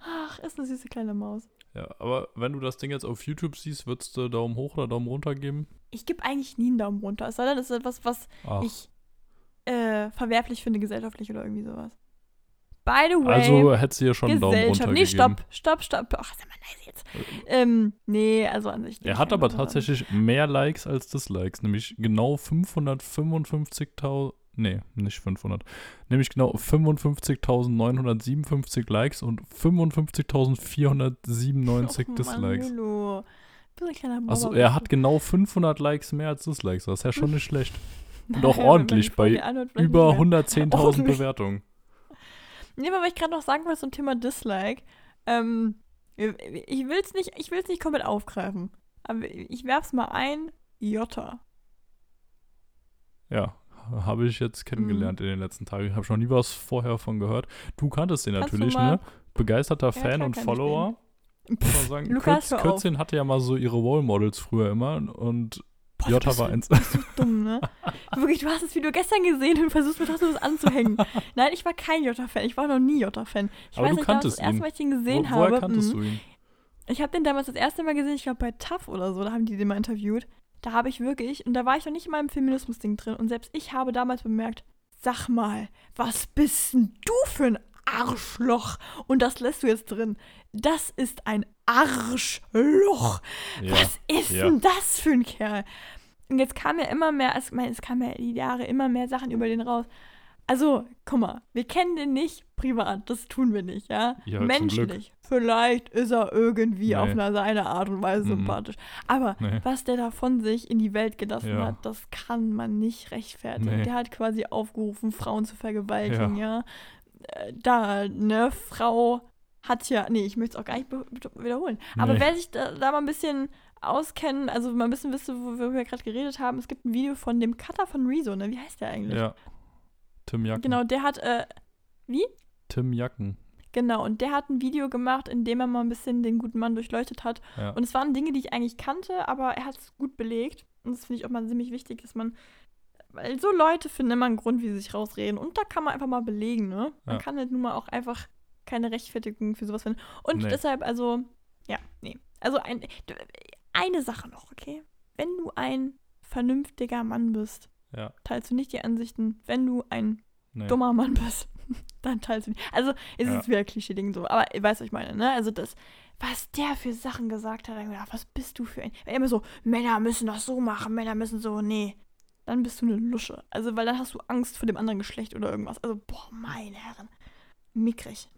S1: Ach, ist eine süße kleine Maus.
S2: Ja, aber wenn du das Ding jetzt auf YouTube siehst, würdest du Daumen hoch oder Daumen runter geben?
S1: Ich gebe eigentlich nie einen Daumen runter. Es sei denn, es ist etwas, was
S2: Ach,
S1: ich äh, verwerflich finde, gesellschaftlich oder irgendwie sowas. By the way,
S2: also hättest du ja schon einen Daumen runter.
S1: Nee, stopp, stopp, stopp. Ach, sag mal leise jetzt. Ähm, nee, also an sich.
S2: Er hat aber tatsächlich mehr Likes als Dislikes, nämlich genau 555.000, nee, nicht 500, nämlich genau 55.957 Likes und 55.497 Dislikes.
S1: Hallo. Bist ein kleiner
S2: Also er hat genau 500 Likes mehr als Dislikes, das ist ja schon nicht schlecht. Und auch
S1: Naja,
S2: ordentlich bei über
S1: nicht mehr.
S2: 110.000
S1: Ordentlich.
S2: Bewertungen.
S1: Nee, aber was ich gerade noch sagen wollte zum Thema Dislike, ähm, ich will es nicht, ich will's nicht komplett aufgreifen. Aber ich werf's mal ein, Jota.
S2: Ja, habe ich jetzt kennengelernt in den letzten Tagen. Ich habe schon nie was vorher von gehört. Du kanntest den
S1: Kannst
S2: natürlich, ne? Begeisterter
S1: Ja,
S2: Fan und Follower. Muss man sagen,
S1: Lukas,
S2: Kürz. Kürzchen hatte ja mal so ihre Role Models früher immer und
S1: Boah,
S2: Jota
S1: bist
S2: war
S1: du-
S2: eins.
S1: bist du dumm, ne? Wirklich, du hast das Video gestern gesehen und versuchst mir trotzdem was anzuhängen. Nein, ich war kein Jota-Fan. Ich war noch nie Jota-Fan. Ich
S2: Aber
S1: weiß
S2: du
S1: nicht,
S2: kanntest
S1: das erste
S2: ihn.
S1: Mal, ich
S2: Wo,
S1: gesehen
S2: woher
S1: habe.
S2: kanntest
S1: mhm.
S2: du ihn?
S1: Ich habe den damals das erste Mal gesehen, ich glaube bei TAF oder so, da haben die den mal interviewt. Da habe ich wirklich, und da war ich noch nicht in meinem Feminismus-Ding drin, und selbst ich habe damals bemerkt, sag mal, was bist denn du für ein Arschloch? Und das lässt du jetzt drin. Das ist ein Arschloch.
S2: Ja.
S1: Was ist
S2: ja.
S1: denn das für ein Kerl? Und jetzt kam ja immer mehr, es, ich meine, es kamen ja die Jahre immer mehr Sachen über den raus. Also, guck mal, wir kennen den nicht privat, das tun wir nicht, ja?
S2: Ja,
S1: Menschlich. Vielleicht ist er irgendwie
S2: Nee.
S1: auf eine, seine Art und Weise
S2: Mhm.
S1: sympathisch. Aber
S2: Nee.
S1: was der da von sich in die Welt gelassen
S2: Ja.
S1: hat, das kann man nicht rechtfertigen.
S2: Nee.
S1: Der hat quasi aufgerufen, Frauen zu vergewaltigen, ja. Äh, Da, ne, Frau hat ja, nee, ich möchte es auch gar nicht wiederholen. Aber wer sich da, da mal ein bisschen auskennen, also mal ein bisschen wissen, wo wir gerade geredet haben, es gibt ein Video von dem Cutter von Rezo, ne? Wie heißt der eigentlich?
S2: Ja. Tim Jacken.
S1: Genau, der hat, äh, wie?
S2: Tim Jacken.
S1: Genau, und der hat ein Video gemacht, in dem er mal ein bisschen den guten Mann durchleuchtet hat.
S2: Ja.
S1: Und es waren Dinge, die ich eigentlich kannte, aber er hat es gut belegt. Und das finde ich auch mal ziemlich wichtig, dass man. Weil so Leute finden immer einen Grund, wie sie sich rausreden. Und da kann man einfach mal belegen, ne? Man
S2: Ja.
S1: kann halt nun mal auch einfach keine Rechtfertigung für sowas finden. Und
S2: Nee.
S1: deshalb, also, ja, nee. Also ein, eine Sache noch, okay? Wenn du ein vernünftiger Mann bist,
S2: Ja.
S1: teilst du nicht die Ansichten. Wenn du ein
S2: Nee.
S1: dummer Mann bist, dann teilst du die. Also, es
S2: Ja.
S1: ist wieder Klischee-Ding so. Aber ihr weißt, was ich meine, ne? Also, das, was der für Sachen gesagt hat, gedacht, was bist du für ein. Weil immer so, Männer müssen das so machen, Männer müssen so, nee. Dann bist du eine Lusche. Also, weil dann hast du Angst vor dem anderen Geschlecht oder irgendwas. Also, boah, meine Herren. Mickrig.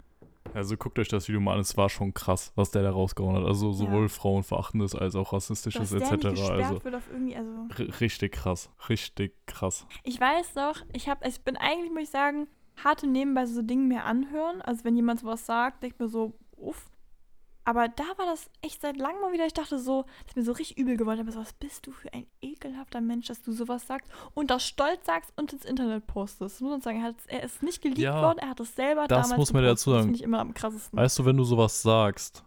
S2: Also guckt euch das Video mal an, es war schon krass, was der da rausgehauen hat. Also sowohl Frauenverachtendes als auch
S1: Dass
S2: rassistisches
S1: der nicht
S2: etc. Also
S1: wird auf irgendwie, also.
S2: richtig krass, richtig krass.
S1: Ich weiß doch, ich habe, ich bin eigentlich, muss ich sagen, harte nebenbei so Dinge mir anhören. Also wenn jemand sowas sagt, denke ich mir so, uff. Aber da war das echt seit langem mal wieder. Ich dachte so, das ist mir so richtig übel geworden. So, was bist du für ein ekelhafter Mensch, dass du sowas sagst und das stolz sagst und ins Internet postest. Das muss man sagen, er, hat, er ist nicht geleakt
S2: Ja,
S1: worden, er hat es selber
S2: das
S1: damals
S2: muss man
S1: gepostet.
S2: dazu
S1: Das
S2: sagen.
S1: finde ich immer am krassesten.
S2: Weißt du, wenn du sowas sagst,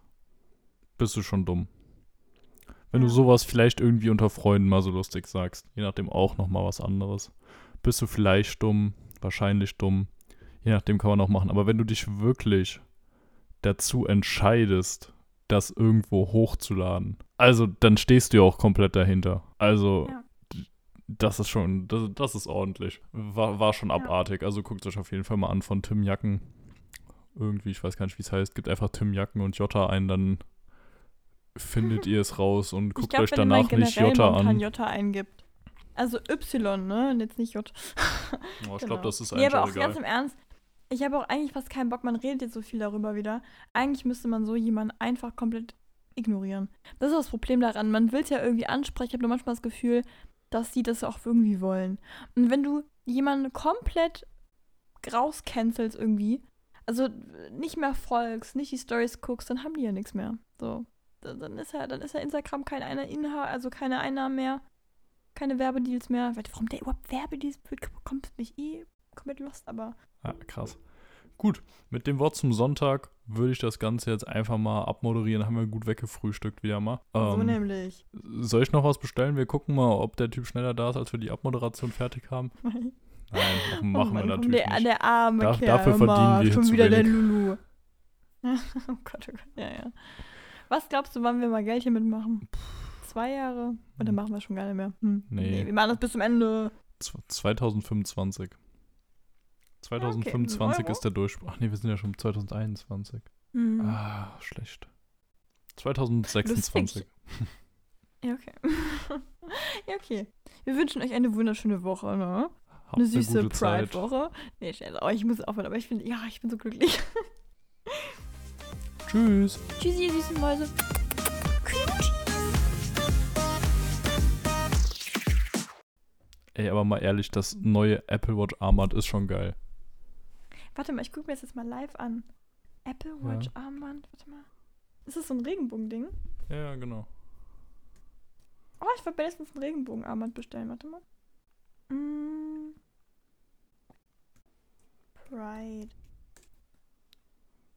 S2: bist du schon dumm. Wenn
S1: Ja.
S2: du sowas vielleicht irgendwie unter Freunden mal so lustig sagst, je nachdem auch nochmal was anderes, bist du vielleicht dumm, wahrscheinlich dumm, je nachdem kann man auch machen. Aber wenn du dich wirklich dazu entscheidest, das irgendwo hochzuladen, also dann stehst du ja auch komplett dahinter. Also
S1: Ja.
S2: das ist schon, das, das ist ordentlich. War, war schon
S1: Ja.
S2: abartig. Also guckt euch auf jeden Fall mal an von Tim Jacken. Irgendwie, ich weiß gar nicht, wie es heißt. Gibt einfach Tim Jacken und Jota ein, dann findet ihr es raus und guckt
S1: glaube,
S2: euch danach nicht Jota an.
S1: Jota eingibt. Also Y, ne? Und jetzt nicht J.
S2: Oh, ich
S1: Genau.
S2: glaube, das ist
S1: Nee,
S2: eigentlich
S1: aber
S2: auch
S1: auch ganz
S2: egal.
S1: im Ernst, ich habe auch eigentlich fast keinen Bock, man redet jetzt so viel darüber wieder. Eigentlich müsste man so jemanden einfach komplett ignorieren. Das ist das Problem daran. Man will es ja irgendwie ansprechen. Ich habe nur manchmal das Gefühl, dass die das auch irgendwie wollen. Und wenn du jemanden komplett rauscancelst irgendwie, also nicht mehr folgst, nicht die Stories guckst, dann haben die ja nichts mehr. So. Dann ist ja, dann ist ja Instagram kein einer Inhalt, also keine Einnahmen mehr, keine Werbedeals mehr. Warum der überhaupt Werbedeals bekommt mich eh komplett lost, aber
S2: Ja, krass. Gut, mit dem Wort zum Sonntag würde ich das Ganze jetzt einfach mal abmoderieren. Haben wir gut weggefrühstückt wieder mal.
S1: so
S2: Ähm,
S1: nämlich.
S2: soll ich noch was bestellen? Wir gucken mal, ob der Typ schneller da ist, als wir die Abmoderation fertig haben. Nein, machen,
S1: Oh Mann,
S2: wir natürlich
S1: der,
S2: nicht.
S1: der arme
S2: Da-
S1: Kerl,
S2: dafür verdienen wir
S1: schon
S2: zu
S1: wieder der
S2: wenig.
S1: Lulu. oh Gott, oh Gott, ja, ja. Was glaubst du, wann wir mal Geld hier mitmachen? Zwei Jahre? Oder machen wir schon gar nicht mehr? Hm.
S2: Nee.
S1: wir machen das bis zum Ende.
S2: Z- 2025. 2025
S1: Euro?
S2: ist der Durchbruch. Ach nee, wir sind ja schon 2021.
S1: Hm.
S2: Ah, schlecht. 2026.
S1: Ja, okay. ja, okay. Wir wünschen euch eine wunderschöne Woche, ne?
S2: Habt
S1: Eine süße. Pride-Woche. Nee, Scherz. Oh, ich muss aufhören, aber ich finde, ja, ich bin so glücklich.
S2: Tschüss.
S1: Tschüssi, ihr süßen Mäuse.
S2: Ey, aber mal ehrlich, das neue Apple Watch Armband ist schon geil.
S1: Warte mal, ich gucke mir das jetzt mal live an. Apple Watch Armband. Warte mal. Ist das so ein Regenbogen-Ding?
S2: Ja, ja, genau.
S1: Oh, ich wollte letztens ein Regenbogenarmband bestellen. Warte mal. Mm. Pride.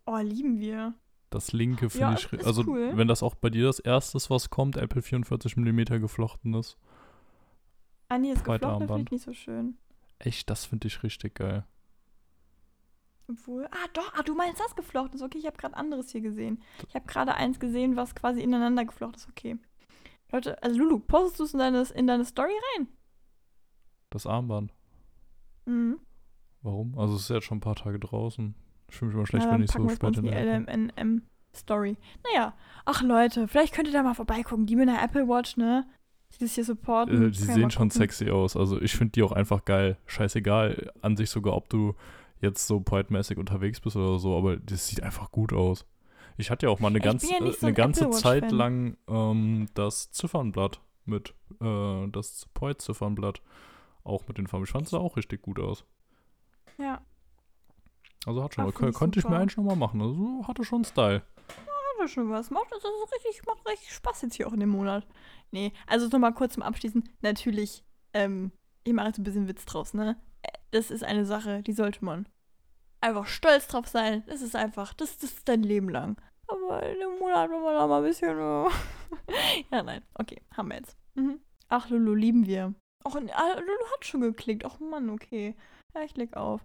S1: Oh, lieben wir.
S2: Das linke finde
S1: Ja,
S2: ich,
S1: ist
S2: also
S1: cool.
S2: wenn das auch bei dir das erste ist, was kommt, Apple 44 mm geflochten ist.
S1: Ah, nee, das
S2: Pride
S1: geflochtene finde
S2: Armband.
S1: ich nicht so schön.
S2: Echt, das finde ich richtig geil.
S1: Obwohl. Ah, doch. Ah, du meinst das geflochten ist. Okay, ich habe gerade anderes hier gesehen. Ich habe gerade eins gesehen, was quasi ineinander geflochten ist. Okay. Leute, also Lulu, postest du es in deine, in deine Story rein?
S2: Das Armband.
S1: Mhm.
S2: Warum? Also es ist jetzt schon ein paar Tage draußen. Ich fühle mich immer schlecht,
S1: Na,
S2: wenn ich so spät in der
S1: die LMNM-Story. Naja, ach Leute, vielleicht könnt ihr da mal vorbeigucken. Die mit der Apple Watch, ne? Die das hier supporten.
S2: äh, Die sehen schon sexy aus. Also ich finde die auch einfach geil. Scheißegal, an sich sogar, ob du jetzt so Pride-mäßig unterwegs bist oder so, aber das sieht einfach gut aus. Ich hatte ja auch mal eine, ganz,
S1: ja
S2: äh,
S1: so
S2: eine
S1: ein
S2: ganze Zeit lang ähm, das Ziffernblatt mit, äh, das Pride-Ziffernblatt auch mit den Farben. Ich fand es auch richtig gut aus.
S1: Ja,
S2: Also hat schon,
S1: Ach, ich
S2: könnte ich mir eigentlich nochmal machen. Also hatte schon Style.
S1: ja schon was. Macht, das ist richtig, macht richtig Spaß jetzt hier auch in dem Monat. Nee, also nochmal kurz zum Abschließen. Natürlich, ähm, ich mache jetzt ein bisschen Witz draus, ne? Äh, Das ist eine Sache, die sollte man einfach stolz drauf sein. Das ist einfach, das, das ist dein Leben lang. Aber in dem Monat, wenn man da mal ein bisschen. Äh ja, nein. Okay, haben wir jetzt. Mhm. Ach, Lulu, lieben wir. Och, ah, Lulu hat schon geklickt. Och Mann, okay. Ja, ich leg auf.